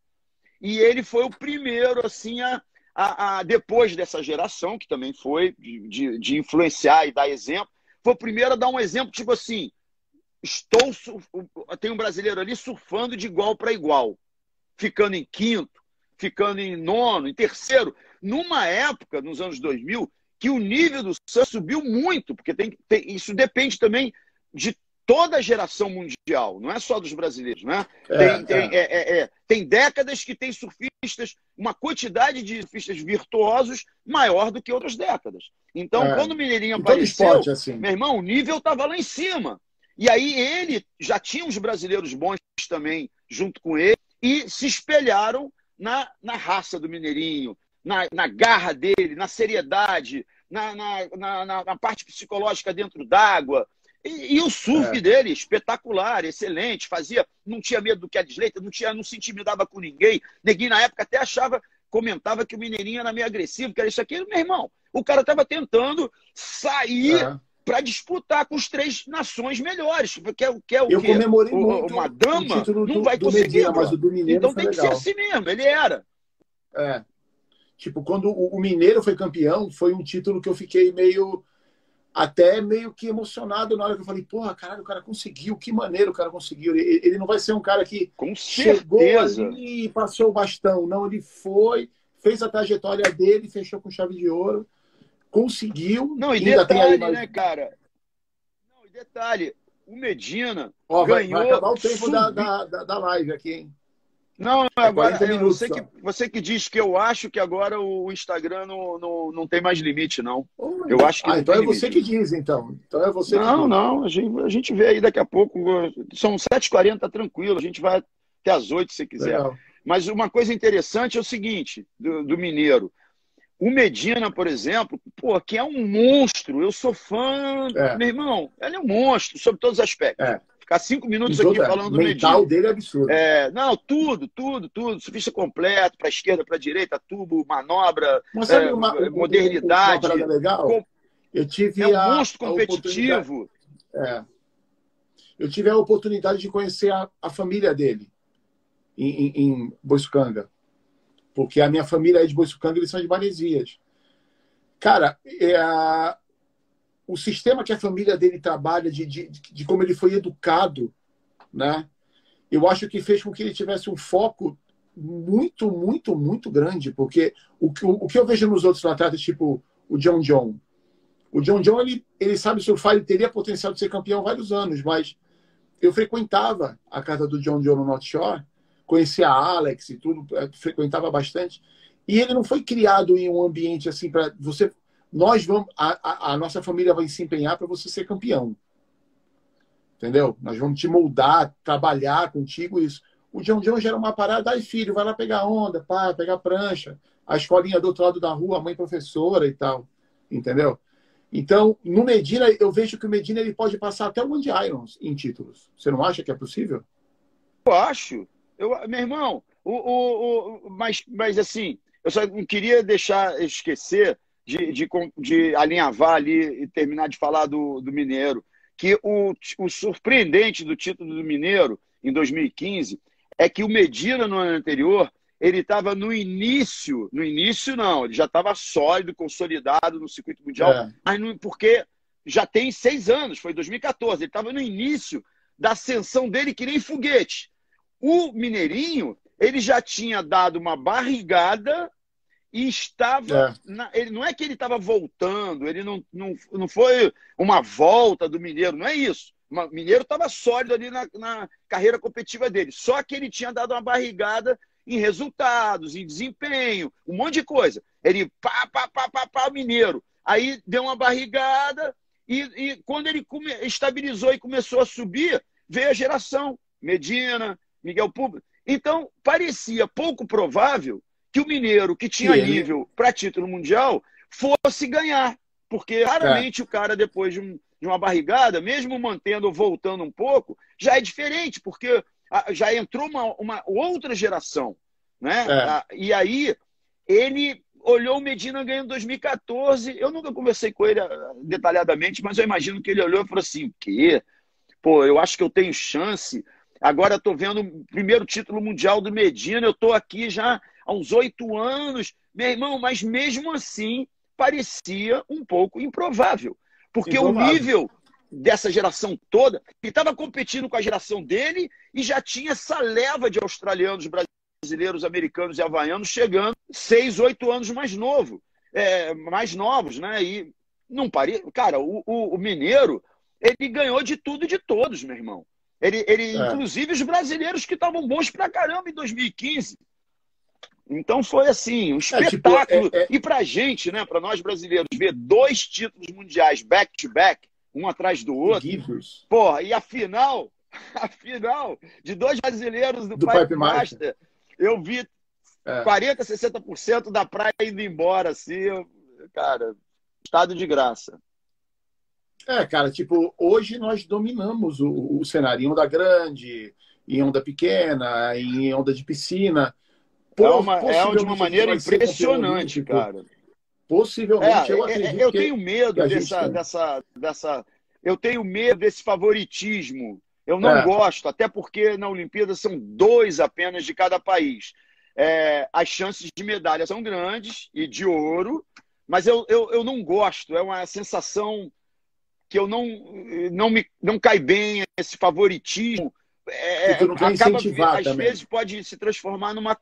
e ele foi o primeiro assim a, a, a, depois dessa geração que também foi de, de, de influenciar e dar exemplo, foi o primeiro a dar um exemplo tipo assim estou tem um brasileiro ali surfando de igual para igual, ficando em quinto, ficando em nono, em terceiro, numa época, nos anos 2000, que o nível do Santos subiu muito, porque tem, tem, isso depende também de toda a geração mundial, não é só dos brasileiros, né? É, tem, tem, é. É, é, é. tem décadas que tem surfistas, uma quantidade de surfistas virtuosos maior do que outras décadas. Então, é. quando o Mineirinho apareceu, esporte, assim. meu irmão, o nível estava lá em cima. E aí ele já tinha uns brasileiros bons também junto com ele e se espelharam na, na raça do Mineirinho, na, na garra dele, na seriedade, na, na, na, na parte psicológica dentro d'água. E, e, o surf é. dele, espetacular, excelente, fazia, não tinha medo do que a desleita, não, tinha, não se intimidava com ninguém. Neguinho, na época, até achava, comentava que o Mineirinho era meio agressivo, que era isso aqui. Meu irmão, o cara estava tentando sair é. Para disputar com os três nações melhores. Que é, que é o Eu quê? comemorei o, muito uma dama não vai do conseguir. Medina, mas o do Mineiro então tem legal. que ser assim mesmo, ele era. É. Tipo, quando o Mineiro foi campeão, foi um título que eu fiquei meio até meio que emocionado na hora que eu falei, porra, caralho, o cara conseguiu, que maneiro o cara conseguiu. Ele, ele não vai ser um cara que Com chegou ali e passou o bastão. Não, ele foi, fez a trajetória dele, fechou com chave de ouro, conseguiu. Não, e detalhe, mais... né, cara? Não, e detalhe, o Medina Ó, ganhou... Vai, vai acabar o tempo da, da, da live aqui, hein? Não, é agora é, você, que, você que diz que eu acho que agora o Instagram não, não, não tem mais limite, não. Eu acho que. Ah, então é você que diz, então. Então é você Não, não, a gente, a gente vê aí daqui a pouco. São 7h40, tá tranquilo. A gente vai até às 8 se quiser. Legal. Mas uma coisa interessante é o seguinte, do, do Mineiro. O Medina, por exemplo, pô, que é um monstro. Eu sou fã, é. meu irmão, ele é um monstro, sob todos os aspectos. É. Ficar cinco minutos aqui falando do mental dele é absurdo. É, não, tudo, tudo, tudo. Surfista completo, para esquerda, para direita, tubo, manobra, Mas sabe é, uma, modernidade. Uma legal? Com... Eu tive é um a, monstro competitivo. É. Eu tive a oportunidade de conhecer a, a família dele em, em, em Boiçucanga. Porque a minha família é de Boiçucanga, eles são de Maresias. Cara, é, o sistema que a família dele trabalha, de, de, de como ele foi educado, né? Eu acho que fez com que ele tivesse um foco muito, muito, muito grande, porque o, o, o que eu vejo nos outros atletas, tipo o John John, o John John, ele, ele sabe surfar, ele teria potencial de ser campeão vários anos, mas eu frequentava a casa do John John no North Shore, conhecia a Alex e tudo, eh, frequentava bastante, e ele não foi criado em um ambiente assim para você nós vamos, a, a, nossa família vai se empenhar para você ser campeão. Entendeu? Nós vamos te moldar, trabalhar contigo isso. O John John gera uma parada, ai filho, vai lá pegar onda, pá, pegar prancha. A escolinha do outro lado da rua, a mãe professora e tal. Entendeu? Então, no Medina, eu vejo que o Medina ele pode passar até o Andy Irons em títulos. Você não acha que é possível? Eu acho. Eu, meu irmão, o, o, o, mas, mas assim, eu só não queria deixar esquecer de, de, de alinhavar ali e terminar de falar do, do Mineiro, que o, o surpreendente do título do Mineiro em 2015 é que o Medina no ano anterior ele estava no início, no início não, ele já estava sólido, consolidado no circuito mundial, é. mas não, porque já tem seis anos, foi 2014, ele estava no início da ascensão dele que nem foguete. O Mineirinho, ele já tinha dado uma barrigada e estava. É. Na, ele, não é que ele estava voltando, ele não, não, não foi uma volta do Mineiro, não é isso. O Mineiro estava sólido ali na, na carreira competitiva dele. Só que ele tinha dado uma barrigada em resultados, em desempenho, um monte de coisa. Ele pá, pá, pá, pá, pá, Mineiro. Aí deu uma barrigada e, e quando ele come, estabilizou e começou a subir, veio a geração Medina, Miguel Público. Então, parecia pouco provável que o Mineiro, que tinha Sim. nível para título mundial, fosse ganhar. Porque raramente é. o cara, depois de, um, de, uma barrigada, mesmo mantendo ou voltando um pouco, já é diferente, porque já entrou uma, uma outra geração. Né? É. E aí, ele olhou o Medina ganhando em 2014. Eu nunca conversei com ele ah, detalhadamente, mas eu imagino que ele olhou e falou assim: o quê? Pô, eu acho que eu tenho chance. Agora estou vendo o primeiro título mundial do Medina, eu estou aqui já há uns oito anos. Meu irmão, mas mesmo assim parecia um pouco improvável. Porque improvável. o nível dessa geração toda, ele estava competindo com a geração dele e já tinha essa leva de australianos brasileiros americanos e havaianos chegando seis, oito anos mais novo, é, mais novos, né? E não paria. Cara, o, o, o, Mineiro, ele ganhou de tudo e de todos, meu irmão. Ele, ele é. inclusive os brasileiros que estavam bons pra caramba em 2015. Então foi assim, um espetáculo. É, tipo, é, é... E pra gente, né, para nós brasileiros, ver dois títulos mundiais back to back, um atrás do outro. Porra, e a final, a final de dois brasileiros do, do Pipe Master, Master, eu vi é. 40, 60% da praia indo embora, assim, eu, cara, estado de graça. É, cara, tipo, hoje nós dominamos o, o cenário em onda grande, em onda pequena, em onda de piscina. Por, é, uma, é de uma maneira impressionante, cara. Possivelmente, é, eu é, acredito Eu tenho medo dessa, dessa, dessa. Eu tenho medo desse favoritismo. Eu não é. gosto, até porque na Olimpíada são dois apenas de cada país. É, as chances de medalha são grandes e de ouro, mas eu, eu, eu não gosto. É uma sensação que eu não, não me não cai bem esse favoritismo. É, não acaba, às também. vezes pode se transformar numa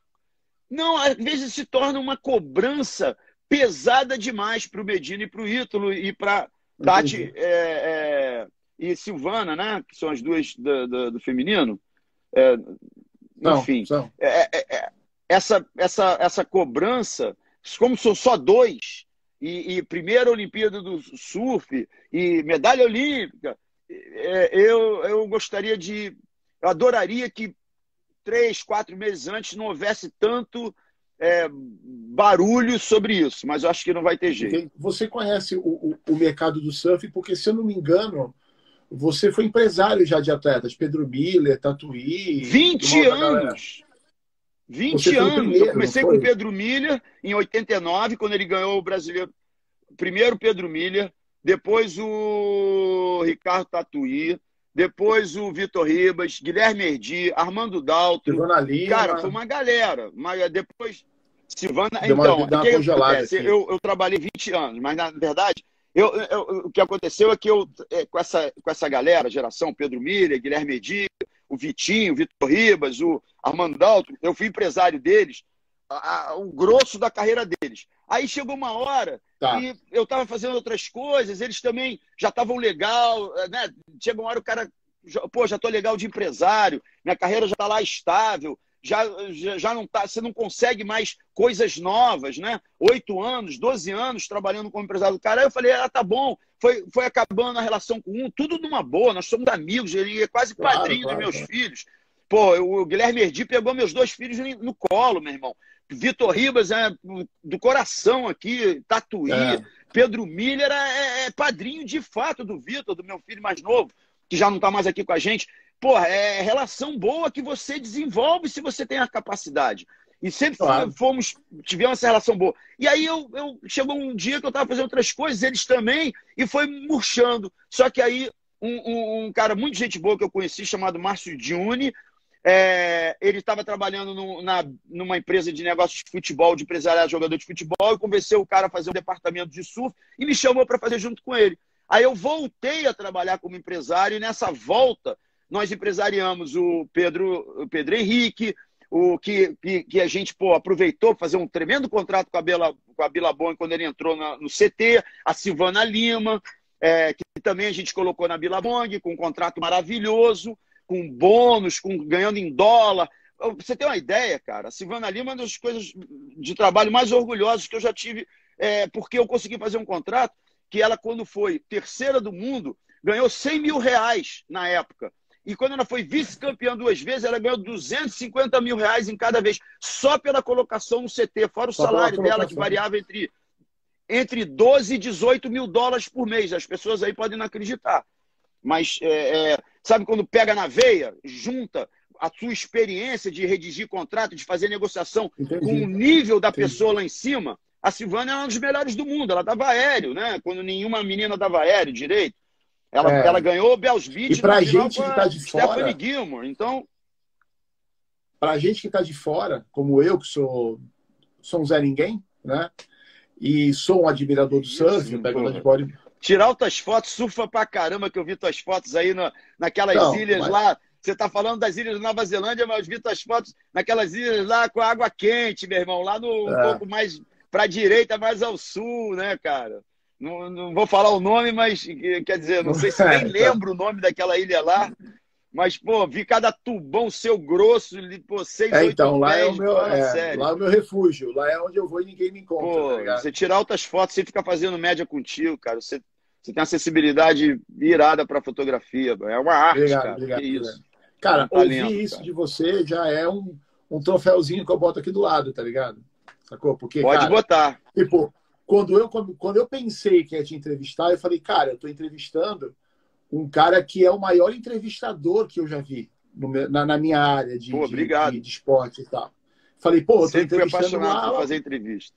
não, às vezes se torna uma cobrança pesada demais para o Medina e para o Ítalo e para Tati é, é, e Silvana, né? Que são as duas do, do, do feminino. É, enfim, não, é, é, essa, essa, essa cobrança, como são só dois, e, e primeira Olimpíada do Surf e medalha olímpica, eu, eu gostaria de. Eu adoraria que três, quatro meses antes não houvesse tanto é, barulho sobre isso, mas eu acho que não vai ter jeito. Você conhece o, o, o, mercado do surf, porque, se eu não me engano, você foi empresário já de atletas, Pedro Miller, Tatuí. 20 anos! 20 anos! Primeiro, eu comecei com Pedro Miller em 89, quando ele ganhou o brasileiro. Primeiro Pedro Miller, depois o Ricardo Tatuí, depois o Vitor Ribas, Guilherme Erdi, Armando Lima. Cara, foi uma galera. Mas depois. Silvana. Então, uma, que acontece? Eu, eu trabalhei 20 anos, mas na verdade, eu, eu, o que aconteceu é que eu, é, com, essa, com essa galera, geração Pedro Miller, Guilherme Erdi, o Vitinho, o Vitor Ribas, o Armando Dalton, eu fui empresário deles, a, a, o grosso da carreira deles. Aí chegou uma hora tá. e eu estava fazendo outras coisas, eles também já estavam legal, né? Chega uma hora o cara, pô, já estou legal de empresário, minha carreira já está lá estável, já, já, não tá, você não consegue mais coisas novas, né? Oito anos, doze anos trabalhando como empresário do cara. Aí eu falei, ah, tá bom. Foi, foi acabando a relação com um, tudo numa boa, nós somos amigos, ele é quase claro, padrinho claro, dos meus claro. filhos. Pô, o Guilherme Erdi pegou meus dois filhos no colo, meu irmão. Vitor Ribas é do coração aqui, Tatuí. É. Pedro Miller é, é, padrinho de fato do Vitor, do meu filho mais novo, que já não está mais aqui com a gente. Porra, é relação boa que você desenvolve se você tem a capacidade. E sempre claro. fomos, tivemos essa relação boa. E aí eu, eu chegou um dia que eu estava fazendo outras coisas, eles também, e foi murchando. Só que aí um, um, um, cara muito gente boa que eu conheci, chamado Márcio Dione, é, ele estava trabalhando no, na, numa empresa de negócios de futebol, de empresariado jogador de futebol, e convenceu o cara a fazer um departamento de surf e me chamou para fazer junto com ele. Aí eu voltei a trabalhar como empresário e nessa volta nós empresariamos o Pedro, o Pedro Henrique, o que, que, que a gente pô, aproveitou fazer um tremendo contrato com a Bela, com a Bilabon quando ele entrou na, no CT, a Silvana Lima, é, que também a gente colocou na Bilabong, com um contrato maravilhoso com bônus, com, ganhando em dólar. Você tem uma ideia, cara? A Silvana Lima é uma das coisas de trabalho mais orgulhosas que eu já tive, é, porque eu consegui fazer um contrato que ela, quando foi terceira do mundo, ganhou 100 mil reais na época. E quando ela foi vice-campeã duas vezes, ela ganhou 250 mil reais em cada vez, só pela colocação no CT, fora o só salário dela, que variava entre, entre 12 e 18 mil dólares por mês. As pessoas aí podem não acreditar. Mas é, é, sabe quando pega na veia, junta a sua experiência de redigir contrato, de fazer negociação Entendi. com o nível da Entendi. pessoa lá em cima? A Silvana é uma dos melhores do mundo. Ela dava aéreo, né? Quando nenhuma menina dava aéreo direito. Ela, é. ela ganhou o Bells Beach e pra gente que está de Stephanie fora, Gilmore. Então, para a gente que está de fora, como eu que sou sou um Zé Ninguém, né? E sou um admirador do surf, pego de body, tirar outras fotos, surfa pra caramba, que eu vi tuas fotos aí no, naquelas Não, ilhas mas... lá, Você está falando das ilhas da Nova Zelândia, mas eu vi tuas fotos naquelas ilhas lá com água quente, meu irmão, lá no é. um pouco mais para a direita, mais ao sul, né, cara? Não, não, vou falar o nome, mas quer dizer, não sei se nem lembro o nome daquela ilha lá. Mas, pô, vi cada tubão seu grosso, pô, seis, é, então, lá pés, é o meu, é, lá é o meu refúgio. Lá é onde eu vou e ninguém me encontra. Pô, tá você tirar altas fotos, você fica fazendo média contigo, cara. Você, você tem acessibilidade irada para fotografia. É uma arte, obrigado, cara. Obrigado, que isso. Cara, um ouvir talento, isso cara. de você já é um, um troféuzinho que eu boto aqui do lado, tá ligado? Sacou? Porque, Pode cara, botar. Tipo, quando eu, quando eu pensei que ia te entrevistar, eu falei, cara, eu tô entrevistando um cara que é o maior entrevistador que eu já vi no, na, na, minha área de, pô, de, de, de, esporte e tal. Falei, pô, eu tô Sempre entrevistando a... fazer entrevista.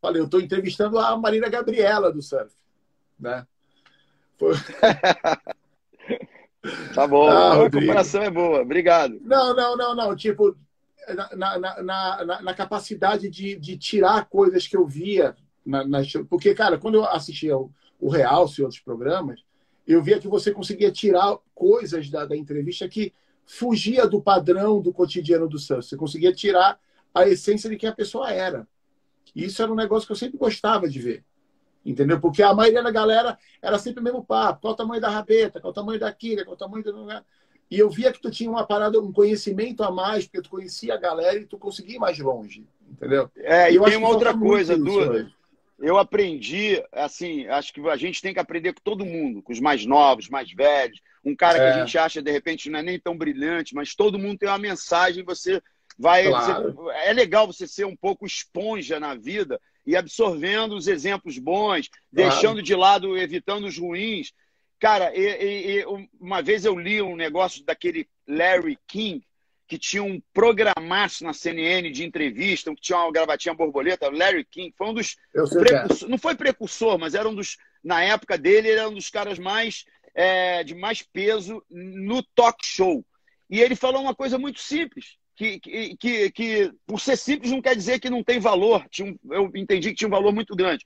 Falei, eu tô entrevistando a Marina Gabriela do surf, né? Foi... tá bom, ah, a comparação é boa, obrigado. Não, não, não, não, tipo, na, na, na, na capacidade de, de tirar coisas que eu via, na, porque, cara, quando eu assistia o, o Realce e outros programas, eu via que você conseguia tirar coisas da, da entrevista que fugia do padrão do cotidiano do Santos. Você conseguia tirar a essência de quem a pessoa era. E isso era um negócio que eu sempre gostava de ver. Entendeu? Porque a maioria da galera era sempre o mesmo papo. Qual o tamanho da rabeta? Qual o tamanho da quilha? Qual o tamanho do... E eu via que tu tinha uma parada, um conhecimento a mais, porque tu conhecia a galera e tu conseguia ir mais longe. Entendeu? É, e, e tem uma outra coisa, Duda eu aprendi, assim, acho que a gente tem que aprender com todo mundo, com os mais novos, mais velhos. Um cara é. que a é. gente acha, de repente, não é nem tão brilhante, mas todo mundo tem uma mensagem, você vai. Claro. Você, é legal você ser um pouco esponja na vida e absorvendo os exemplos bons, claro. deixando de lado, evitando os ruins. Cara, e, e, e, uma vez eu li um negócio daquele Larry King, que tinha um programaço na CNN de entrevista, que tinha uma gravatinha borboleta, Larry King, foi um dos. É. Não foi precursor, mas era um dos. Na época dele, ele era um dos caras mais é, de mais peso no talk show. E ele falou uma coisa muito simples, que, que, que, que por ser simples não quer dizer que não tem valor. Tinha eu entendi que tinha um valor muito grande.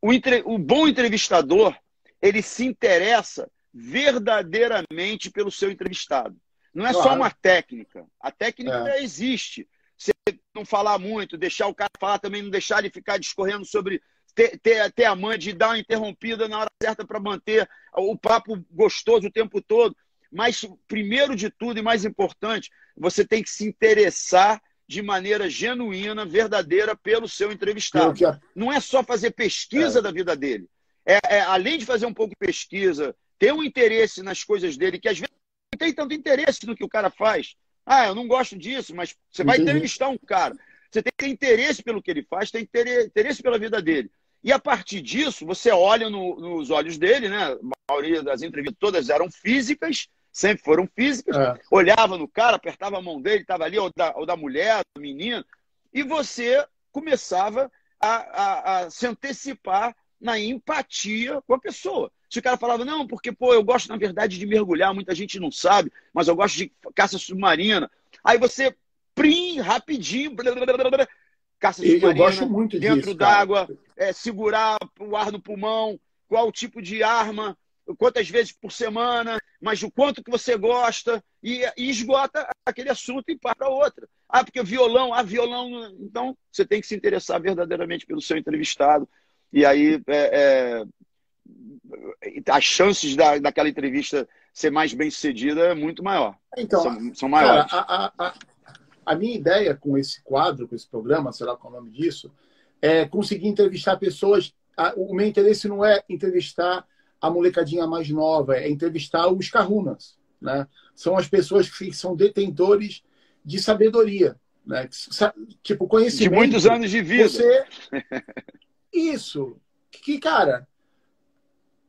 O, entre, o bom entrevistador, ele se interessa verdadeiramente pelo seu entrevistado. Não é claro. só uma técnica. A técnica é. existe. Você não falar muito, deixar o cara falar também, não deixar ele ficar discorrendo sobre. Ter, ter, ter a mãe de dar uma interrompida na hora certa para manter o papo gostoso o tempo todo. Mas, primeiro de tudo e mais importante, você tem que se interessar de maneira genuína, verdadeira, pelo seu entrevistado. Não é só fazer pesquisa é. da vida dele. É, é, além de fazer um pouco de pesquisa, ter um interesse nas coisas dele, que às vezes tem tanto interesse no que o cara faz. Ah, eu não gosto disso, mas você vai Entendi. entrevistar um cara. Você tem que ter interesse pelo que ele faz, tem que ter interesse pela vida dele. E a partir disso, você olha no, nos olhos dele, né? A maioria das entrevistas todas eram físicas, sempre foram físicas. É. Olhava no cara, apertava a mão dele, estava ali, ou da, ou da mulher, do menino, e você começava a, a, a se antecipar na empatia com a pessoa. Se o cara falava, não, porque, pô, eu gosto, na verdade, de mergulhar, muita gente não sabe, mas eu gosto de caça submarina. Aí você, prim, rapidinho, blá, blá, blá, caça submarina, eu gosto muito dentro d'água, é, segurar o ar no pulmão, qual tipo de arma, quantas vezes por semana, mas o quanto que você gosta, e, e esgota aquele assunto e para outra. Ah, porque violão, ah, violão. Então, você tem que se interessar verdadeiramente pelo seu entrevistado. E aí, é, é, as chances da, daquela entrevista ser mais bem sucedida é muito maior. Então, são, são maiores. Cara, a, a, a, minha ideia com esse quadro, com esse programa, sei lá qual é o nome disso, é conseguir entrevistar pessoas. o meu interesse não é entrevistar a molecadinha mais nova, é entrevistar os carrunas. Né? São as pessoas que são detentores de sabedoria. Né? Tipo, conhecimento. De muitos anos de vida. Você... Isso. Que, cara,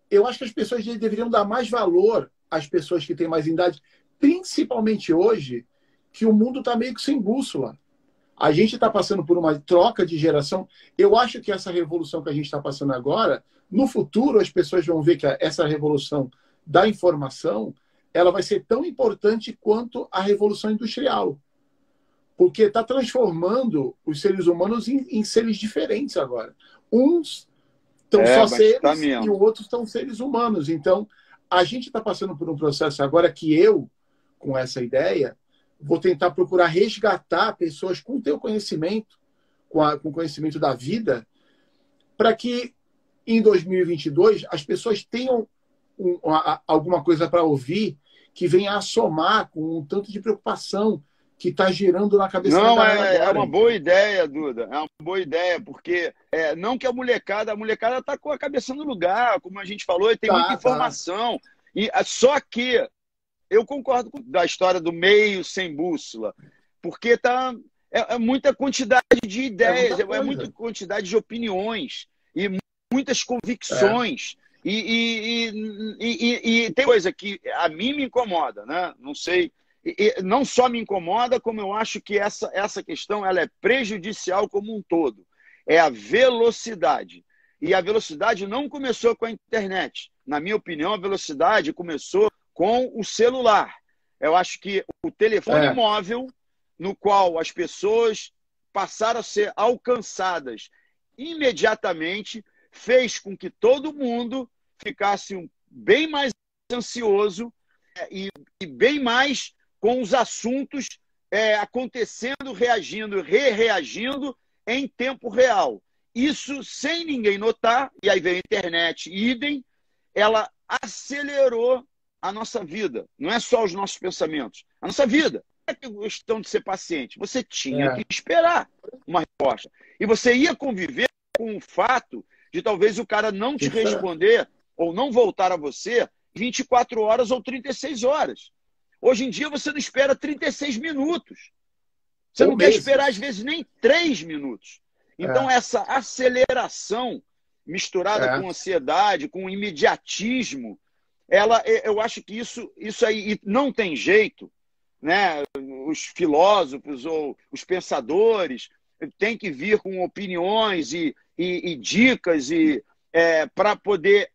eu acho que as pessoas deveriam dar mais valor às pessoas que têm mais idade, principalmente hoje, que o mundo está meio que sem bússola. A gente está passando por uma troca de geração. Eu acho que essa revolução que a gente está passando agora, no futuro as pessoas vão ver que essa revolução da informação, ela vai ser tão importante quanto a revolução industrial, porque está transformando os seres humanos em, em seres diferentes agora. Uns estão é, só seres tá e os outros estão seres humanos. Então, a gente está passando por um processo agora que eu, com essa ideia, vou tentar procurar resgatar pessoas com o teu conhecimento, com, a, com o conhecimento da vida, para que em 2022 as pessoas tenham um, a, alguma coisa para ouvir que venha a somar com um tanto de preocupação que está girando na cabeça não, da é, é uma boa ideia, Duda. É uma boa ideia, porque é, não que a molecada, a molecada está com a cabeça no lugar, como a gente falou, e tem tá, muita tá. informação. Tá. E é, só que eu concordo com da história do meio sem bússola, porque tá é, é muita quantidade de ideias, é muita, é muita, quantidade de opiniões e muitas convicções. E, e, e, e, tem coisa que a mim me incomoda, né? Não sei e não só me incomoda, como eu acho que essa, essa questão ela é prejudicial como um todo. É a velocidade. E a velocidade não começou com a internet. Na minha opinião, a velocidade começou com o celular. Eu acho que o telefone é. móvel, no qual as pessoas passaram a ser alcançadas imediatamente, fez com que todo mundo ficasse bem mais ansioso é, e, e bem mais com os assuntos é, acontecendo, reagindo, re-reagindo em tempo real. Isso sem ninguém notar, e aí veio a internet, idem, ela acelerou a nossa vida. Não é só os nossos pensamentos, a nossa vida. É questão de ser paciente. Você tinha é. que esperar uma resposta. E você ia conviver com o fato de talvez o cara não te responder ou não voltar a você 24 horas ou 36 horas. Hoje em dia você não espera 36 minutos. Você não quer esperar, às vezes, nem 3 minutos. Então, é. essa aceleração misturada é. com ansiedade, com imediatismo, ela, eu acho que isso, isso aí não tem jeito. Né? Os filósofos ou os pensadores têm que vir com opiniões e, e, e dicas e é, para poder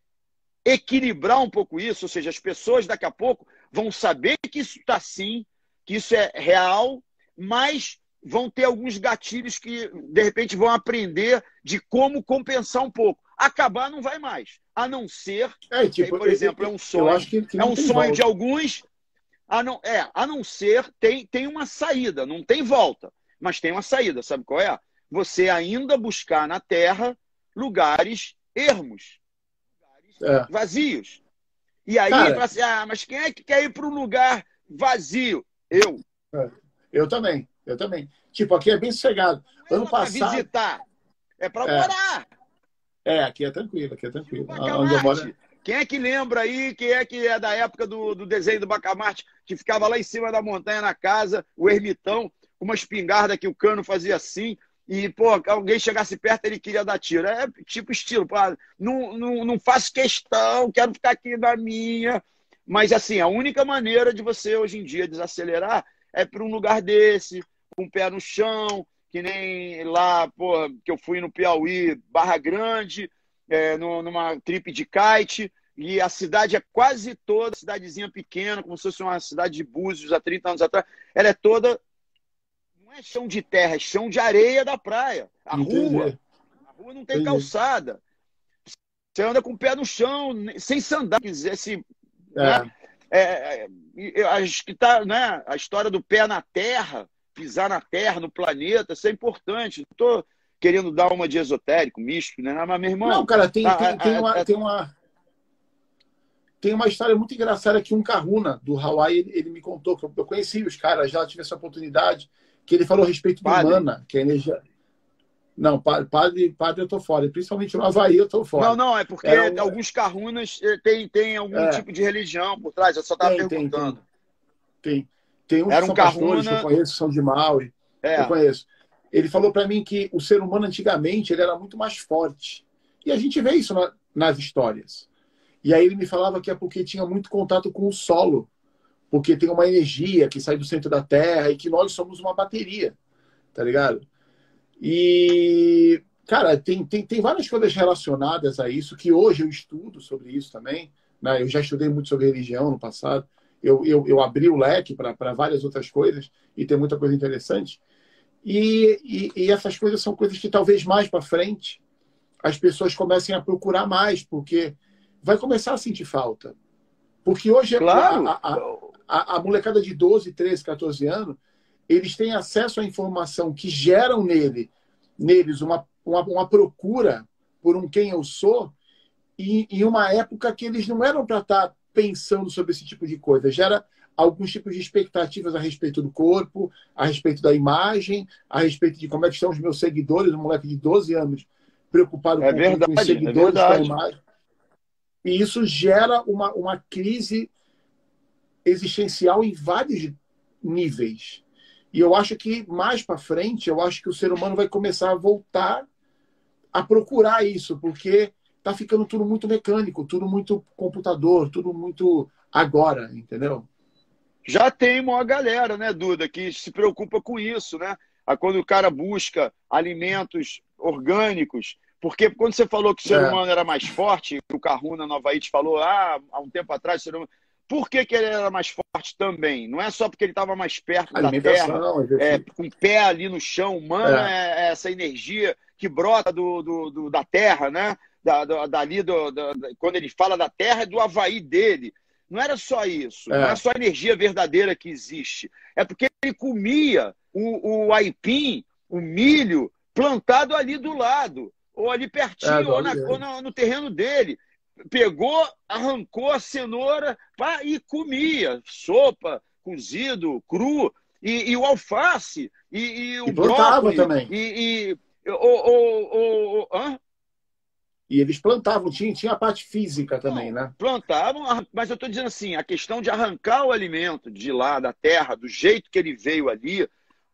equilibrar um pouco isso, ou seja, as pessoas daqui a pouco vão saber que isso está sim, que isso é real, mas vão ter alguns gatilhos que, de repente, vão aprender de como compensar um pouco. Acabar não vai mais. A não ser, é, tipo, aí, por exemplo, é um sonho. Que, que é um sonho volta. de alguns. A não, é, a não ser, tem, tem uma saída, não tem volta, mas tem uma saída. Sabe qual é? Você ainda buscar na Terra lugares ermos, lugares é. vazios. E aí, Cara, assim, ah, mas quem é que quer ir para um lugar vazio? Eu. É, eu também, eu também. Tipo, aqui é bem sossegado. Não ano é passado. visitar, é para é. morar. É, aqui é tranquilo, aqui é tranquilo. Onde eu moro... Quem é que lembra aí, quem é que é da época do, do desenho do Bacamarte, que ficava lá em cima da montanha na casa, o ermitão, com uma espingarda que o cano fazia assim, e, pô, alguém chegasse perto, ele queria dar tiro. É tipo estilo, pô, não, não, não faço questão, quero ficar aqui na minha. Mas, assim, a única maneira de você, hoje em dia, desacelerar é para um lugar desse, com o pé no chão, que nem lá, pô, que eu fui no Piauí, Barra Grande, é, no, numa trip de kite, e a cidade é quase toda, cidadezinha pequena, como se fosse uma cidade de Búzios há 30 anos atrás, ela é toda não é chão de terra, é chão de areia da praia. A Entendi. rua. A rua não tem Entendi. calçada. Você anda com o pé no chão, sem sandar, quiser se. É. Né? É, é, acho que tá, né? A história do pé na terra, pisar na terra, no planeta, isso é importante. Não estou querendo dar uma de esotérico, místico, né? Mas, meu irmão. Não, cara, tem, tem, tem, uma, tem uma. Tem uma história muito engraçada que um Kahuna do Hawaii ele, ele me contou, que eu, eu conheci os caras, já tive essa oportunidade que ele falou a respeito padre. do mana, que é energia. Não, padre, padre eu tô fora. Principalmente no Havaí eu tô fora. Não, não, é porque um... alguns carrunas eh, tem, tem algum é. tipo de religião por trás. Eu só estava perguntando. Tem, tem. tem. uns Era um são carruna... que eu conheço, são de Maui. É. Eu conheço. Ele falou para mim que o ser humano antigamente ele era muito mais forte. E a gente vê isso na, nas histórias. E aí ele me falava que é porque tinha muito contato com o solo porque tem uma energia que sai do centro da Terra e que nós somos uma bateria, tá ligado? E, cara, tem, tem, tem várias coisas relacionadas a isso que hoje eu estudo sobre isso também. Né? Eu já estudei muito sobre religião no passado. Eu, eu, eu abri o leque para várias outras coisas e tem muita coisa interessante. E, e, e essas coisas são coisas que talvez mais para frente as pessoas comecem a procurar mais, porque vai começar a sentir falta. Porque hoje claro. a, a, a, a, molecada de 12, 13, 14 anos, eles têm acesso à informação que geram nele, neles uma, uma, uma procura por um quem eu sou, e em uma época que eles não eram para estar tá pensando sobre esse tipo de coisa. Gera alguns tipos de expectativas a respeito do corpo, a respeito da imagem, a respeito de como é que estão os meus seguidores, um moleque de 12 anos preocupado é com, verdade, com os é seguidores é imagem. E isso gera uma, uma crise existencial em vários níveis. E eu acho que mais para frente, eu acho que o ser humano vai começar a voltar a procurar isso, porque tá ficando tudo muito mecânico, tudo muito computador, tudo muito agora, entendeu? Já tem uma galera, né, Duda, que se preocupa com isso, né? Quando o cara busca alimentos orgânicos, porque quando você falou que o ser é. humano era mais forte, o Carruna Nova te falou ah, há um tempo atrás, o ser humano... por que, que ele era mais forte também? Não é só porque ele estava mais perto da Terra, é, com o pé ali no chão, humano é. é essa energia que brota do, do, do da Terra, né? Da, do, dali, do, do, quando ele fala da Terra, é do Havaí dele. Não era só isso, é. não é só a energia verdadeira que existe. É porque ele comia o, o aipim, o milho, plantado ali do lado, ou ali pertinho, é, ou, na, ou no, no, terreno dele. Pegou, arrancou a cenoura pá, e comia. Sopa, cozido, cru. E, e o alface, e, e o e brócolis. também. E, e o, o, o, hã? E eles plantavam, tinha, tinha a parte física também, Não, né? Plantavam, mas eu estou dizendo assim, a questão de arrancar o alimento de lá, da terra, do jeito que ele veio ali,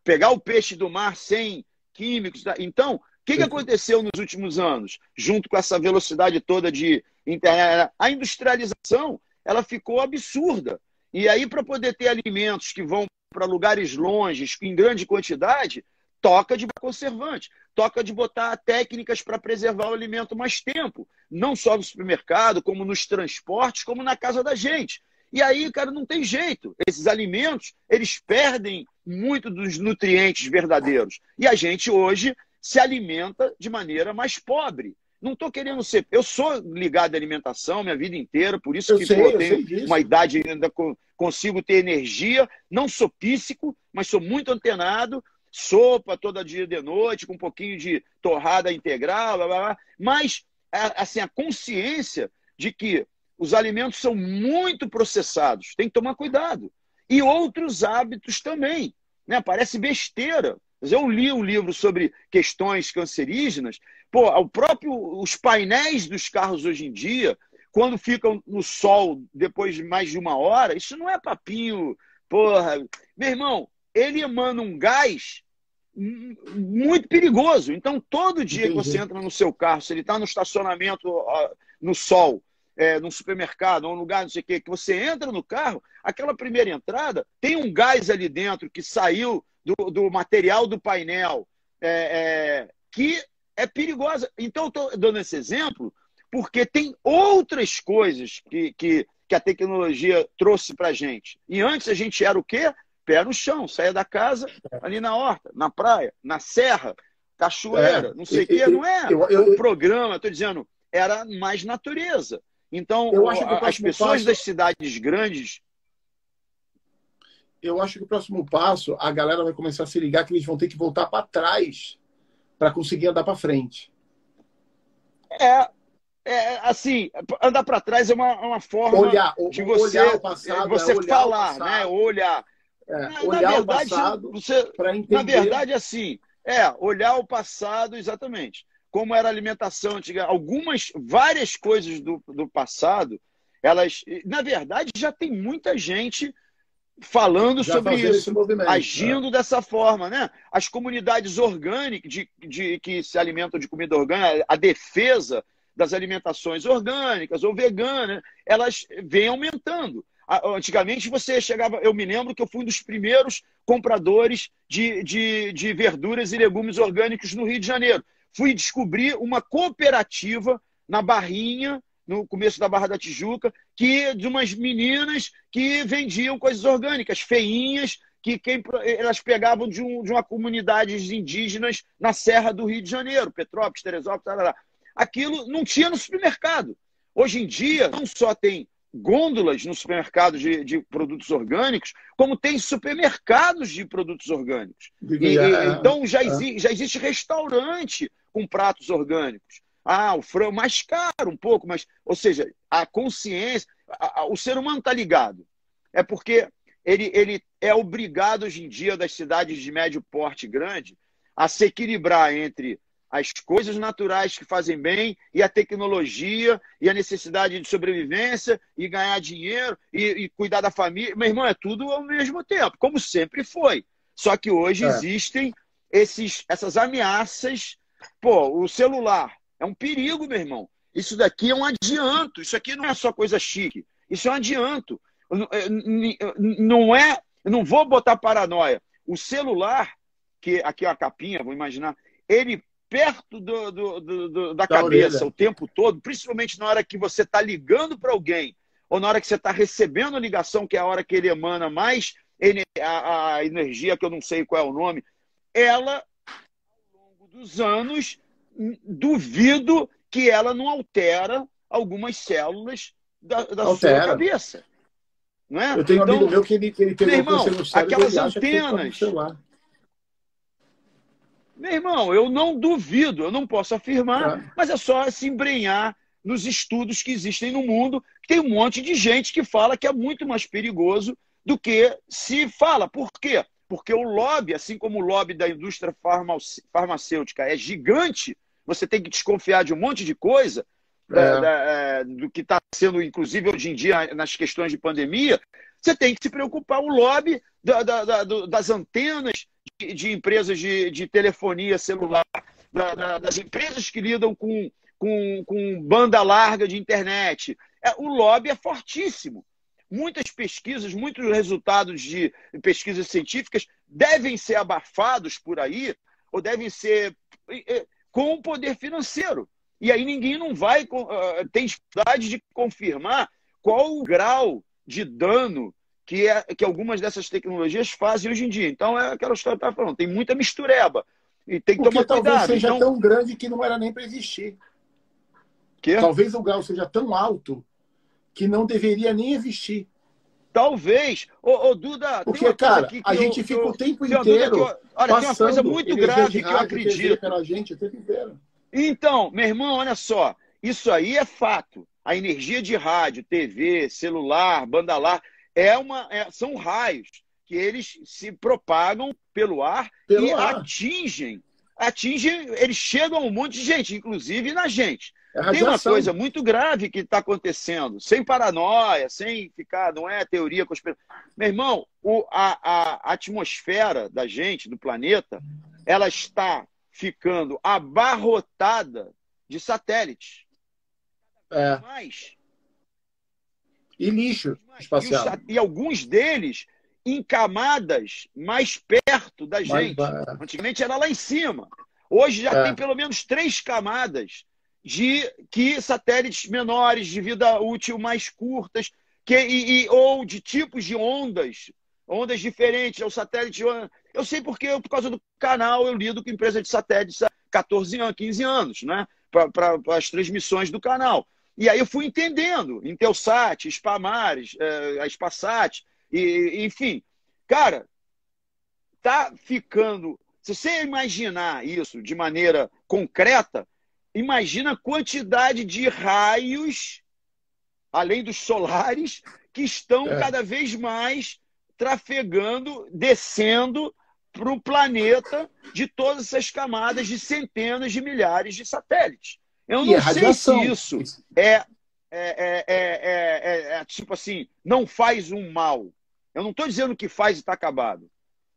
pegar o peixe do mar sem químicos. Então, o que, que aconteceu nos últimos anos? Junto com essa velocidade toda de internet, a industrialização ela ficou absurda. E aí, para poder ter alimentos que vão para lugares longes, em grande quantidade, toca de conservante, toca de botar técnicas para preservar o alimento mais tempo, não só no supermercado, como nos transportes, como na casa da gente. E aí, cara, não tem jeito. Esses alimentos, eles perdem muito dos nutrientes verdadeiros. E a gente hoje se alimenta de maneira mais pobre. Não estou querendo ser. Eu sou ligado à alimentação minha vida inteira, por isso eu que sei, eu tenho uma idade ainda consigo ter energia. Não sou píssico, mas sou muito antenado. Sopa toda dia de noite, com um pouquinho de torrada integral, blá, blá, blá. mas assim, a consciência de que os alimentos são muito processados. Tem que tomar cuidado. E outros hábitos também. Né? Parece besteira. Mas eu li um livro sobre questões cancerígenas. Pô, o próprio, os painéis dos carros hoje em dia, quando ficam no sol depois de mais de uma hora, isso não é papinho. Porra, meu irmão, ele emana um gás muito perigoso. Então, todo dia Entendi. que você entra no seu carro, se ele está no estacionamento no sol, é, num supermercado ou um lugar, não sei o quê, que você entra no carro, aquela primeira entrada tem um gás ali dentro que saiu do, do material do painel, é, é, que é perigosa. Então, estou dando esse exemplo porque tem outras coisas que, que, que a tecnologia trouxe para a gente. E antes a gente era o quê? Pé no chão, saia da casa, ali na horta, na praia, na serra, cachoeira, é, não sei o quê. Não é eu, eu, o programa, estou dizendo, era mais natureza. Então, as pessoas passo... das cidades grandes. Eu acho que o próximo passo, a galera vai começar a se ligar que eles vão ter que voltar para trás para conseguir andar para frente. É, é, assim, andar para trás é uma, uma forma olhar, de você, olhar o passado, você é falar, né? Olhar. É, na, olhar na verdade, o passado você, entender... Na verdade, assim, é, olhar o passado, exatamente como era a alimentação antiga. Algumas, várias coisas do, do passado, elas, na verdade, já tem muita gente falando já sobre isso, agindo é. dessa forma, né? As comunidades orgânicas de, de, que se alimentam de comida orgânica, a defesa das alimentações orgânicas ou veganas, elas vêm aumentando. Antigamente você chegava, eu me lembro que eu fui um dos primeiros compradores de, de, de verduras e legumes orgânicos no Rio de Janeiro fui descobrir uma cooperativa na Barrinha, no começo da Barra da Tijuca, que de umas meninas que vendiam coisas orgânicas, feinhas, que quem, elas pegavam de, um, de uma comunidade indígenas na Serra do Rio de Janeiro, Petrópolis, Teresópolis, tarará. aquilo não tinha no supermercado. Hoje em dia, não só tem gôndolas no supermercado de, de, produtos orgânicos, como tem supermercados de produtos orgânicos. E, é, então já, é. exi já existe restaurante com pratos orgânicos. Ah, o frango mais caro um pouco, mas, ou seja, a consciência, a, a, o ser humano está ligado. É porque ele, ele é obrigado hoje em dia das cidades de médio porte grande a se equilibrar entre as coisas naturais que fazem bem e a tecnologia e a necessidade de sobrevivência e ganhar dinheiro e, e cuidar da família. Meu irmão, é tudo ao mesmo tempo, como sempre foi. Só que hoje é. existem esses, essas ameaças. Pô, o celular é um perigo, meu irmão. Isso daqui é um adianto. Isso aqui não é só coisa chique. Isso é um adianto. Não é. Não vou botar paranoia. O celular, que aqui é a capinha, vou imaginar, ele perto do, do, do, da, da, cabeça orelha. o tempo todo, principalmente na hora que você está ligando para alguém, ou na hora que você está recebendo a ligação, que é a hora que ele emana mais a, a energia, que eu não sei qual é o nome, ela, ao longo dos anos, duvido que ela não altera algumas células da, da sua cabeça. Não é? Eu tenho então, um amigo então, meu que ele, que ele teve irmão, aquelas antenas. Meu irmão, eu não duvido, eu não posso afirmar, é. mas é só se embrenhar nos estudos que existem no mundo. Tem um monte de gente que fala que é muito mais perigoso do que se fala. Por quê? Porque o lobby, assim como o lobby da indústria farmacêutica é gigante, você tem que desconfiar de um monte de coisa, é. É, é, do que está sendo, inclusive, hoje em dia, nas questões de pandemia, você tem que se preocupar o lobby da, da, da, das antenas de, de empresas de, de, telefonia celular, das empresas que lidam com, com, com banda larga de internet. É, o lobby é fortíssimo. Muitas pesquisas, muitos resultados de pesquisas científicas devem ser abafados por aí, ou devem ser com o poder financeiro. E aí ninguém não vai uh, tem dificuldade de confirmar qual o grau de dano que, é, que algumas dessas tecnologias fazem hoje em dia. Então é aquela história que eu estava falando, tem muita mistureba. E tem que Porque tomar cuidado. talvez seja então... tão grande que não era nem para existir. Que? Talvez o grau seja tão alto que não deveria nem existir. Talvez. Ô, ô Duda, Porque, cara, que a gente eu, fica o tempo inteiro. Eu, olha, tem uma coisa muito grave que eu acredito. Pela gente o tempo inteiro. Então, meu irmão, olha só. Isso aí é fato. A energia de rádio, TV, celular, banda larga, é uma, é, são raios que eles se propagam pelo ar pelo e ar. atingem. Atingem, eles chegam a um monte de gente, inclusive na gente. É Tem uma coisa muito grave que está acontecendo, sem paranoia, sem ficar, não é teoria conspiração. Meu irmão, o, a, a atmosfera da gente, do planeta, ela está ficando abarrotada de satélites. É. Mais. E lixo espacial. E, e, alguns deles em camadas mais perto da gente. Mais... Antigamente era lá em cima. Hoje já é. tem pelo menos três camadas de que satélites menores, de vida útil mais curtas, que, e, e, ou de tipos de ondas, ondas diferentes, é o satélite. Eu sei porque, por causa do canal, eu lido com empresa de satélites há 14 anos, 15 anos, né? Para as transmissões do canal. E aí eu fui entendendo, Intelsat, Spamares, é, a Spasat, e, enfim. Cara, tá ficando. Se você imaginar isso de maneira concreta, imagina a quantidade de raios, além dos solares, que estão é. cada vez mais trafegando, descendo para o planeta de todas essas camadas de centenas de milhares de satélites. Eu não sei se isso é, é, é, é, tipo assim, não faz um mal. Eu não estou dizendo que faz e está acabado.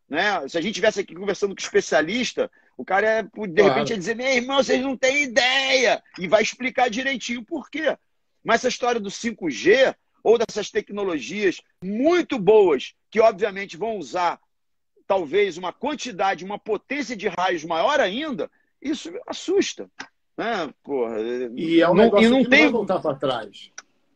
Né? Se a gente estivesse aqui conversando com especialista, o cara, é, de claro. repente, ia dizer: meu irmão, vocês não têm ideia. E vai explicar direitinho por quê. Mas essa história do 5G ou dessas tecnologias muito boas, que obviamente vão usar talvez uma quantidade, uma potência de raios maior ainda, isso assusta. Né? Porra, e é um não, e não tem... não vai voltar para trás.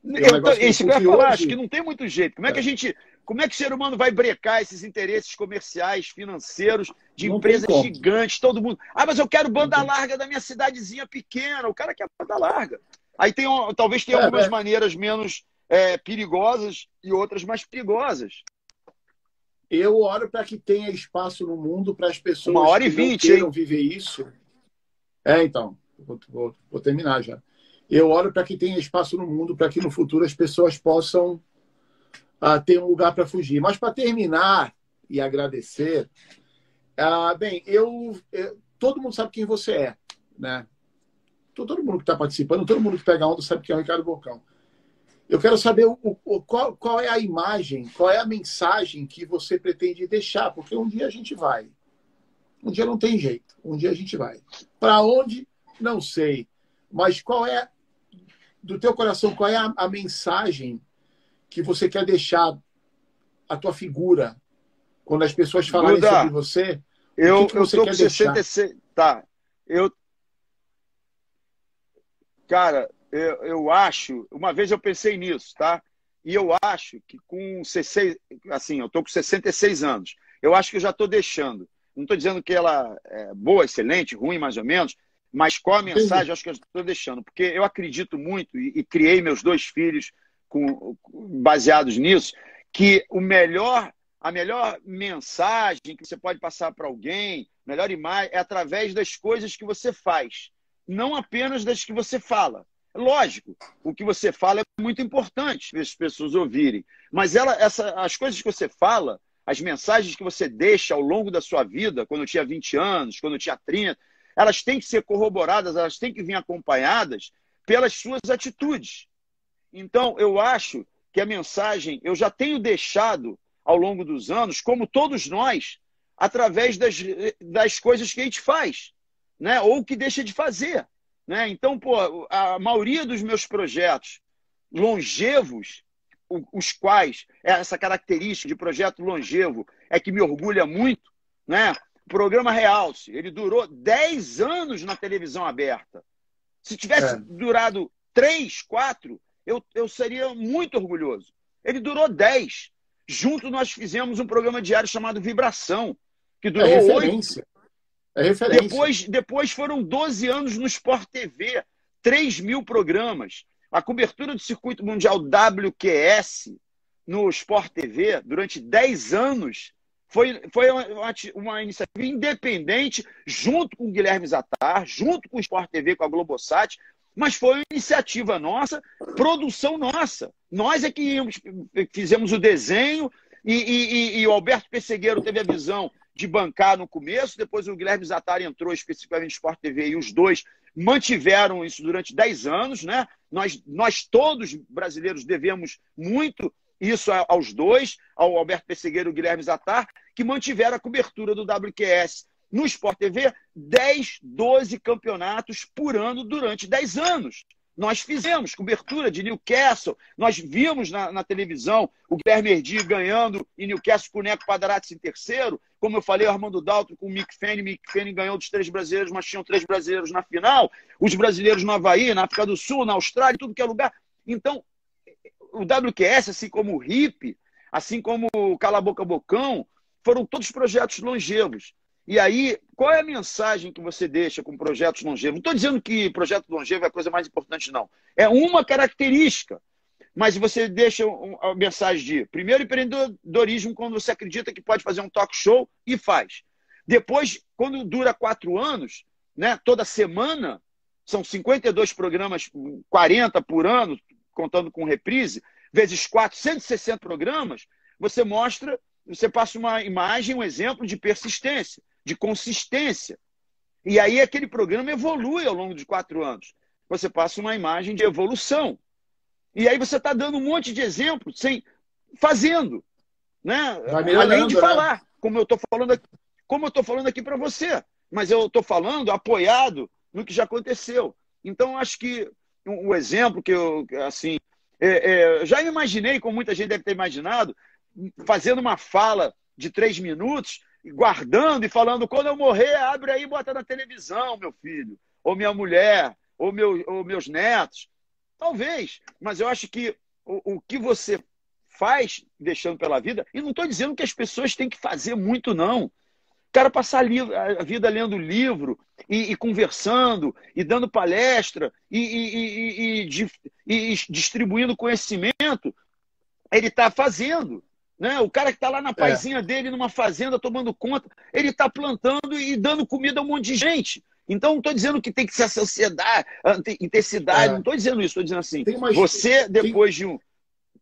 É um eu, isso que eu ia falar, hoje... acho que não tem muito jeito. Como é, é que a gente como é que o ser humano vai brecar esses interesses comerciais, financeiros, de não empresas gigantes, todo mundo? Ah, mas eu quero banda larga da minha cidadezinha pequena. O cara quer banda larga. Aí tem, talvez tenha é, algumas é. maneiras menos, é, perigosas e outras mais perigosas. Eu oro para que tenha espaço no mundo para as pessoas Uma hora e que vinte, não queiram hein? viver isso. É, então, vou, vou, vou terminar já. Eu oro para que tenha espaço no mundo para que no futuro as pessoas possam uh, ter um lugar para fugir. Mas para terminar e agradecer, uh, bem, eu, eu, todo mundo sabe quem você é, né? Todo mundo que está participando, todo mundo que pega onda sabe quem é o Ricardo Bocão. Eu quero saber o, o, qual, qual é a imagem, qual é a mensagem que você pretende deixar, porque um dia a gente vai. Um dia não tem jeito, um dia a gente vai. Para onde? Não sei. Mas qual é, do teu coração, qual é a, a mensagem que você quer deixar a tua figura quando as pessoas falarem Duda, sobre você? Eu, que que eu você tô quer com deixar? 66. Tá. Eu. Cara, eu, eu acho. Uma vez eu pensei nisso, tá? E eu acho que com 66. Assim, eu tô com 66 anos. Eu acho que eu já tô deixando. Não estou dizendo que ela é boa, excelente, ruim, mais ou menos, mas qual a mensagem? Eu acho que eu estou deixando. Porque eu acredito muito, e, e criei meus dois filhos com, baseados nisso, que o melhor a melhor mensagem que você pode passar para alguém, melhor imagem, é através das coisas que você faz, não apenas das que você fala. Lógico, o que você fala é muito importante para as pessoas ouvirem, mas ela, essa, as coisas que você fala, as mensagens que você deixa ao longo da sua vida, quando eu tinha 20 anos, quando eu tinha 30, elas têm que ser corroboradas, elas têm que vir acompanhadas pelas suas atitudes. Então, eu acho que a mensagem, eu já tenho deixado ao longo dos anos, como todos nós, através das, das coisas que a gente faz, né? ou que deixa de fazer. Né? Então, pô, a maioria dos meus projetos longevos, os quais essa característica de projeto longevo é que me orgulha muito, né? O programa Realce, ele durou 10 anos na televisão aberta. Se tivesse é. durado 3, 4, eu, eu seria muito orgulhoso. Ele durou 10. Junto nós fizemos um programa diário chamado Vibração, que durou é referência. 8. É referência. Depois, depois foram 12 anos no Sport TV, 3 mil programas. A cobertura do circuito mundial WQS no Sport TV durante 10 anos foi, foi uma, uma, iniciativa independente, junto com o Guilherme Zatar, junto com o Sport TV, com a Globosat, mas foi iniciativa nossa, produção nossa. Nós é que fizemos o desenho e, e, e, o Alberto Pessegueiro teve a visão de bancar no começo, depois o Guilherme Zatari entrou especificamente no Sport TV e os dois mantiveram isso durante 10 anos. Né? Nós, nós todos brasileiros devemos muito isso aos dois, ao Alberto Pessegueiro e Guilherme Zatar, que mantiveram a cobertura do WQS no Sport TV 10, 12 campeonatos por ano durante 10 anos. Nós fizemos cobertura de Newcastle, nós vimos na, na televisão o Guilherme ganhando em Newcastle com o Neco Padarates em terceiro. Como eu falei, o Armando Daltro com o Mick Fanning. Mick Fanning ganhou dos três brasileiros, mas tinham três brasileiros na final. Os brasileiros no Havaí, na África do Sul, na Austrália, tudo que é lugar. Então, o WQS, assim como o RIP, assim como o Cala Boca Bocão, foram todos projetos longevos. E aí, qual é a mensagem que você deixa com projetos longevos? Não estou dizendo que projeto longevo é a coisa mais importante, não. É uma característica. Mas você deixa a mensagem de, primeiro, empreendedorismo, quando você acredita que pode fazer um talk show e faz. Depois, quando dura quatro anos, né, toda semana, são 52 programas, 40 por ano, contando com reprise, vezes 4, 160 programas, você mostra, você passa uma imagem, um exemplo de persistência de consistência. E aí aquele programa evolui ao longo de quatro anos. Você passa uma imagem de evolução. E aí você está dando um monte de exemplos sem fazendo, né? Além de né? falar, como eu estou falando aqui, como eu estou falando aqui para você. Mas eu estou falando apoiado no que já aconteceu. Então acho que o exemplo que eu assim é, é, já imaginei, como muita gente deve ter imaginado, fazendo uma fala de três minutos guardando e falando: quando eu morrer, abre aí e bota na televisão, meu filho, ou minha mulher, ou, meu, ou meus netos. Talvez, mas eu acho que o, o que você faz deixando pela vida, e não estou dizendo que as pessoas têm que fazer muito, não. cara passar a vida lendo livro e, e conversando e dando palestra e, e, e distribuindo conhecimento, ele está fazendo. Né? O cara que está lá na é. paizinha é. dele, numa fazenda, tomando conta, ele está plantando e dando comida a um monte de gente. Então, não estou dizendo que tem que ser a sociedade, a intensidade, é. não estou dizendo isso, estou dizendo assim. Você, depois de, um,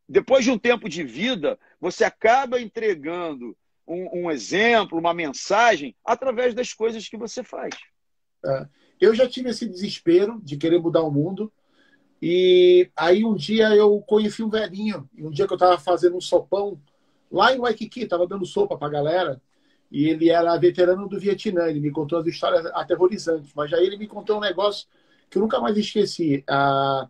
depois de um tempo de vida, você acaba entregando um, um exemplo, uma mensagem, através das coisas que você faz. É. Eu já tive esse desespero de querer mudar o mundo. E aí um dia eu conheci um velhinho. Um dia que eu estava fazendo um sopão lá em Waikiki, estava dando sopa para a galera. E ele era veterano do Vietnã. Ele me contou as histórias aterrorizantes. Mas aí ele me contou um negócio que eu nunca mais esqueci. A,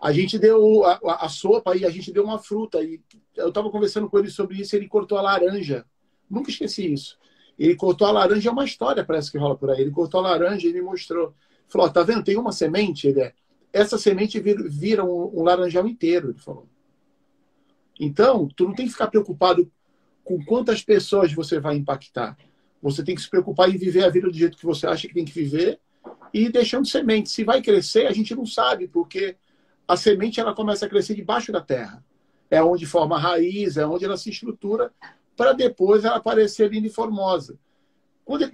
a gente deu a, a sopa e a gente deu uma fruta. E eu estava conversando com ele sobre isso. Ele cortou a laranja. Nunca esqueci isso. Ele cortou a laranja, é uma história, parece que rola por aí. Ele cortou a laranja e me mostrou. Falou: tá vendo? Tem uma semente. Ele é, essa semente vira, vira um, um laranjal inteiro. Ele falou. Então, tu não tem que ficar preocupado com quantas pessoas você vai impactar. Você tem que se preocupar em viver a vida do jeito que você acha que tem que viver e deixando semente. Se vai crescer, a gente não sabe, porque a semente ela começa a crescer debaixo da terra. É onde forma a raiz, é onde ela se estrutura para depois ela aparecer linda e formosa.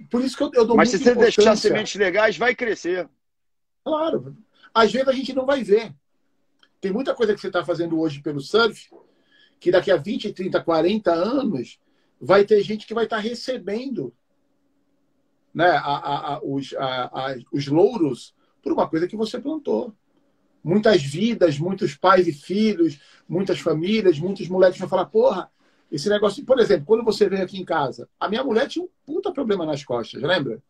Por isso que eu, eu dou Mas se você deixar sementes legais, vai crescer. Claro. Às vezes a gente não vai ver. Tem muita coisa que você está fazendo hoje pelo surf que daqui a 20, 30, 40 anos vai ter gente que vai estar recebendo né, a, a, a, os, os louros por uma coisa que você plantou. Muitas vidas, muitos pais e filhos, muitas famílias, muitos moleques vão falar: porra, esse negócio. Por exemplo, quando você veio aqui em casa, a minha mulher tinha um puta problema nas costas, lembra?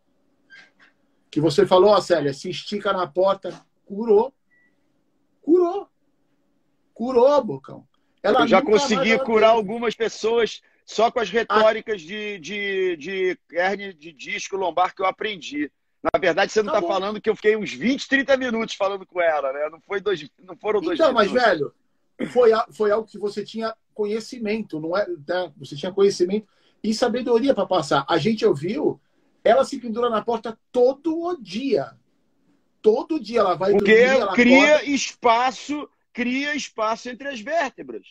Que você falou, ó, Célia, se estica na porta, curou. Curou. Curou, Bocão. Ela eu já consegui curar algumas pessoas só com as retóricas a... de, de, de hernia de disco lombar que eu aprendi. Na verdade, você não está tá falando que eu fiquei uns 20, 30 minutos falando com ela, né? Não, foi dois, não foram dois Então, minutos. mas, velho, foi, foi algo que você tinha conhecimento, não é? Né? Você tinha conhecimento e sabedoria para passar. A gente ouviu, ela se pendura na porta todo o dia. Todo dia ela vai Porque dormir, ela cria acorda... espaço cria espaço entre as vértebras.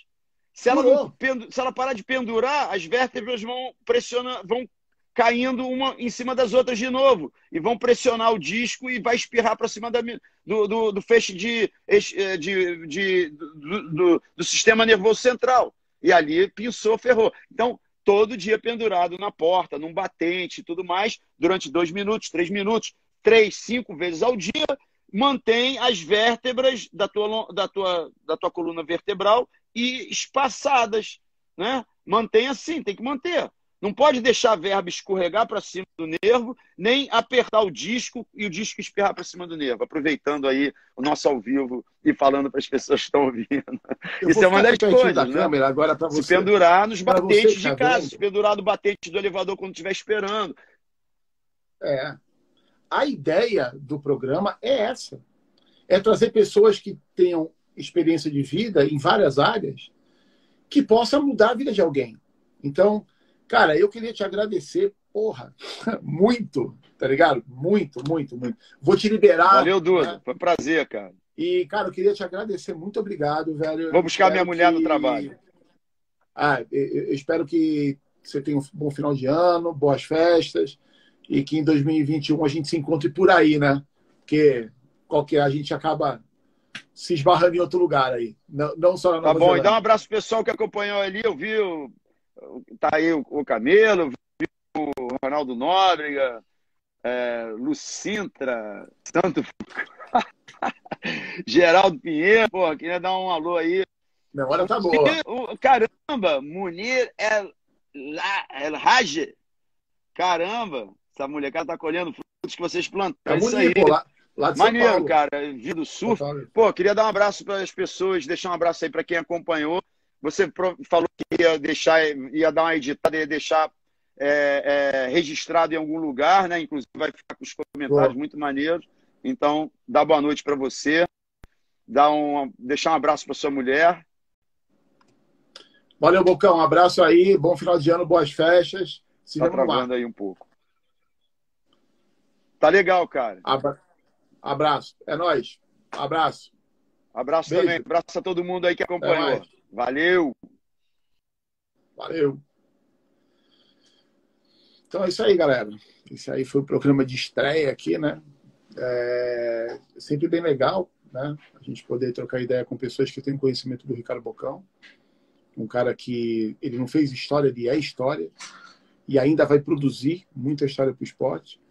Se ela, não, se ela parar de pendurar, as vértebras vão pressionar, vão caindo uma em cima das outras de novo e vão pressionar o disco e vai espirrar para cima da, do, do, do, feixe de, eh, de, de do, do, do, sistema nervoso central. E ali pinçou, ferrou. Então, todo dia pendurado na porta, num batente e tudo mais, durante dois minutos, três minutos, três, cinco vezes ao dia, mantém as vértebras da tua, da tua, da tua coluna vertebral e espaçadas. Né? Mantém assim, tem que manter. Não pode deixar a verba escorregar para cima do nervo, nem apertar o disco e o disco espirrar para cima do nervo. Aproveitando aí o nosso ao vivo e falando para as pessoas que estão ouvindo. Eu Isso é uma das coisas. Da né? câmera agora você. Se pendurar nos batentes de tá casa, se pendurar no batente do elevador quando estiver esperando. É a ideia do programa é essa: é trazer pessoas que tenham experiência de vida em várias áreas que possam mudar a vida de alguém. Então, cara, eu queria te agradecer, porra, muito, tá ligado? Muito, muito, muito. Vou te liberar. Valeu, Duda. Né? Foi um prazer, cara. E, cara, eu queria te agradecer. Muito obrigado, velho. Vou buscar minha mulher que... no trabalho. Ah, eu espero que você tenha um bom final de ano, boas festas e que em 2021 a gente se encontre por aí, né? Porque qualquer a gente acaba se esbarrando em outro lugar aí, não, não só na Nova Tá bom, Zelândia. e dá um abraço pro pessoal que acompanhou ali, eu vi, o, tá aí o, o Camelo, vi o Ronaldo Nóbrega, é, Lucintra, Santo Geraldo Pinheiro, pô, queria dar um alô aí. Memória tá boa. Caramba, Munir El, El Raj, caramba, essa molecada tá colhendo frutos que vocês plantaram. É isso aí. Pô, lá, lá de Maneiro, São Paulo. cara. Vida do surf. Pô, queria dar um abraço para as pessoas, deixar um abraço aí para quem acompanhou. Você falou que ia deixar, ia dar uma editada, ia deixar é, é, registrado em algum lugar, né? Inclusive vai ficar com os comentários muito maneiros. Então, dá boa noite para você. Dá um, deixar um abraço para sua mulher. Valeu, Bocão. Um abraço aí. Bom final de ano, boas festas. Se tá travando aí um pouco. Tá legal, cara. Abra... Abraço. É nóis. Abraço. Abraço Beijo. também. Abraço a todo mundo aí que acompanhou. É Valeu. Valeu. Então é isso aí, galera. Esse aí foi o programa de estreia aqui, né? É sempre bem legal, né? A gente poder trocar ideia com pessoas que têm conhecimento do Ricardo Bocão. Um cara que ele não fez história, ele é história. E ainda vai produzir muita história para o esporte.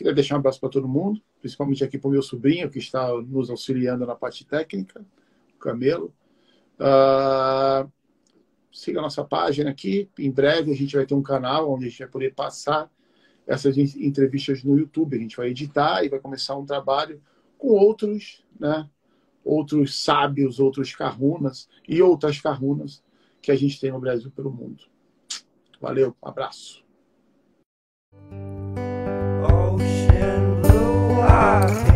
Queria deixar um abraço para todo mundo, principalmente aqui para o meu sobrinho, que está nos auxiliando na parte técnica, o Camelo. Uh, siga a nossa página aqui. Em breve a gente vai ter um canal onde a gente vai poder passar essas entrevistas no YouTube. A gente vai editar e vai começar um trabalho com outros, né? Outros sábios, outros carrunas e outras carrunas que a gente tem no Brasil pelo mundo. Valeu, um abraço. Blue,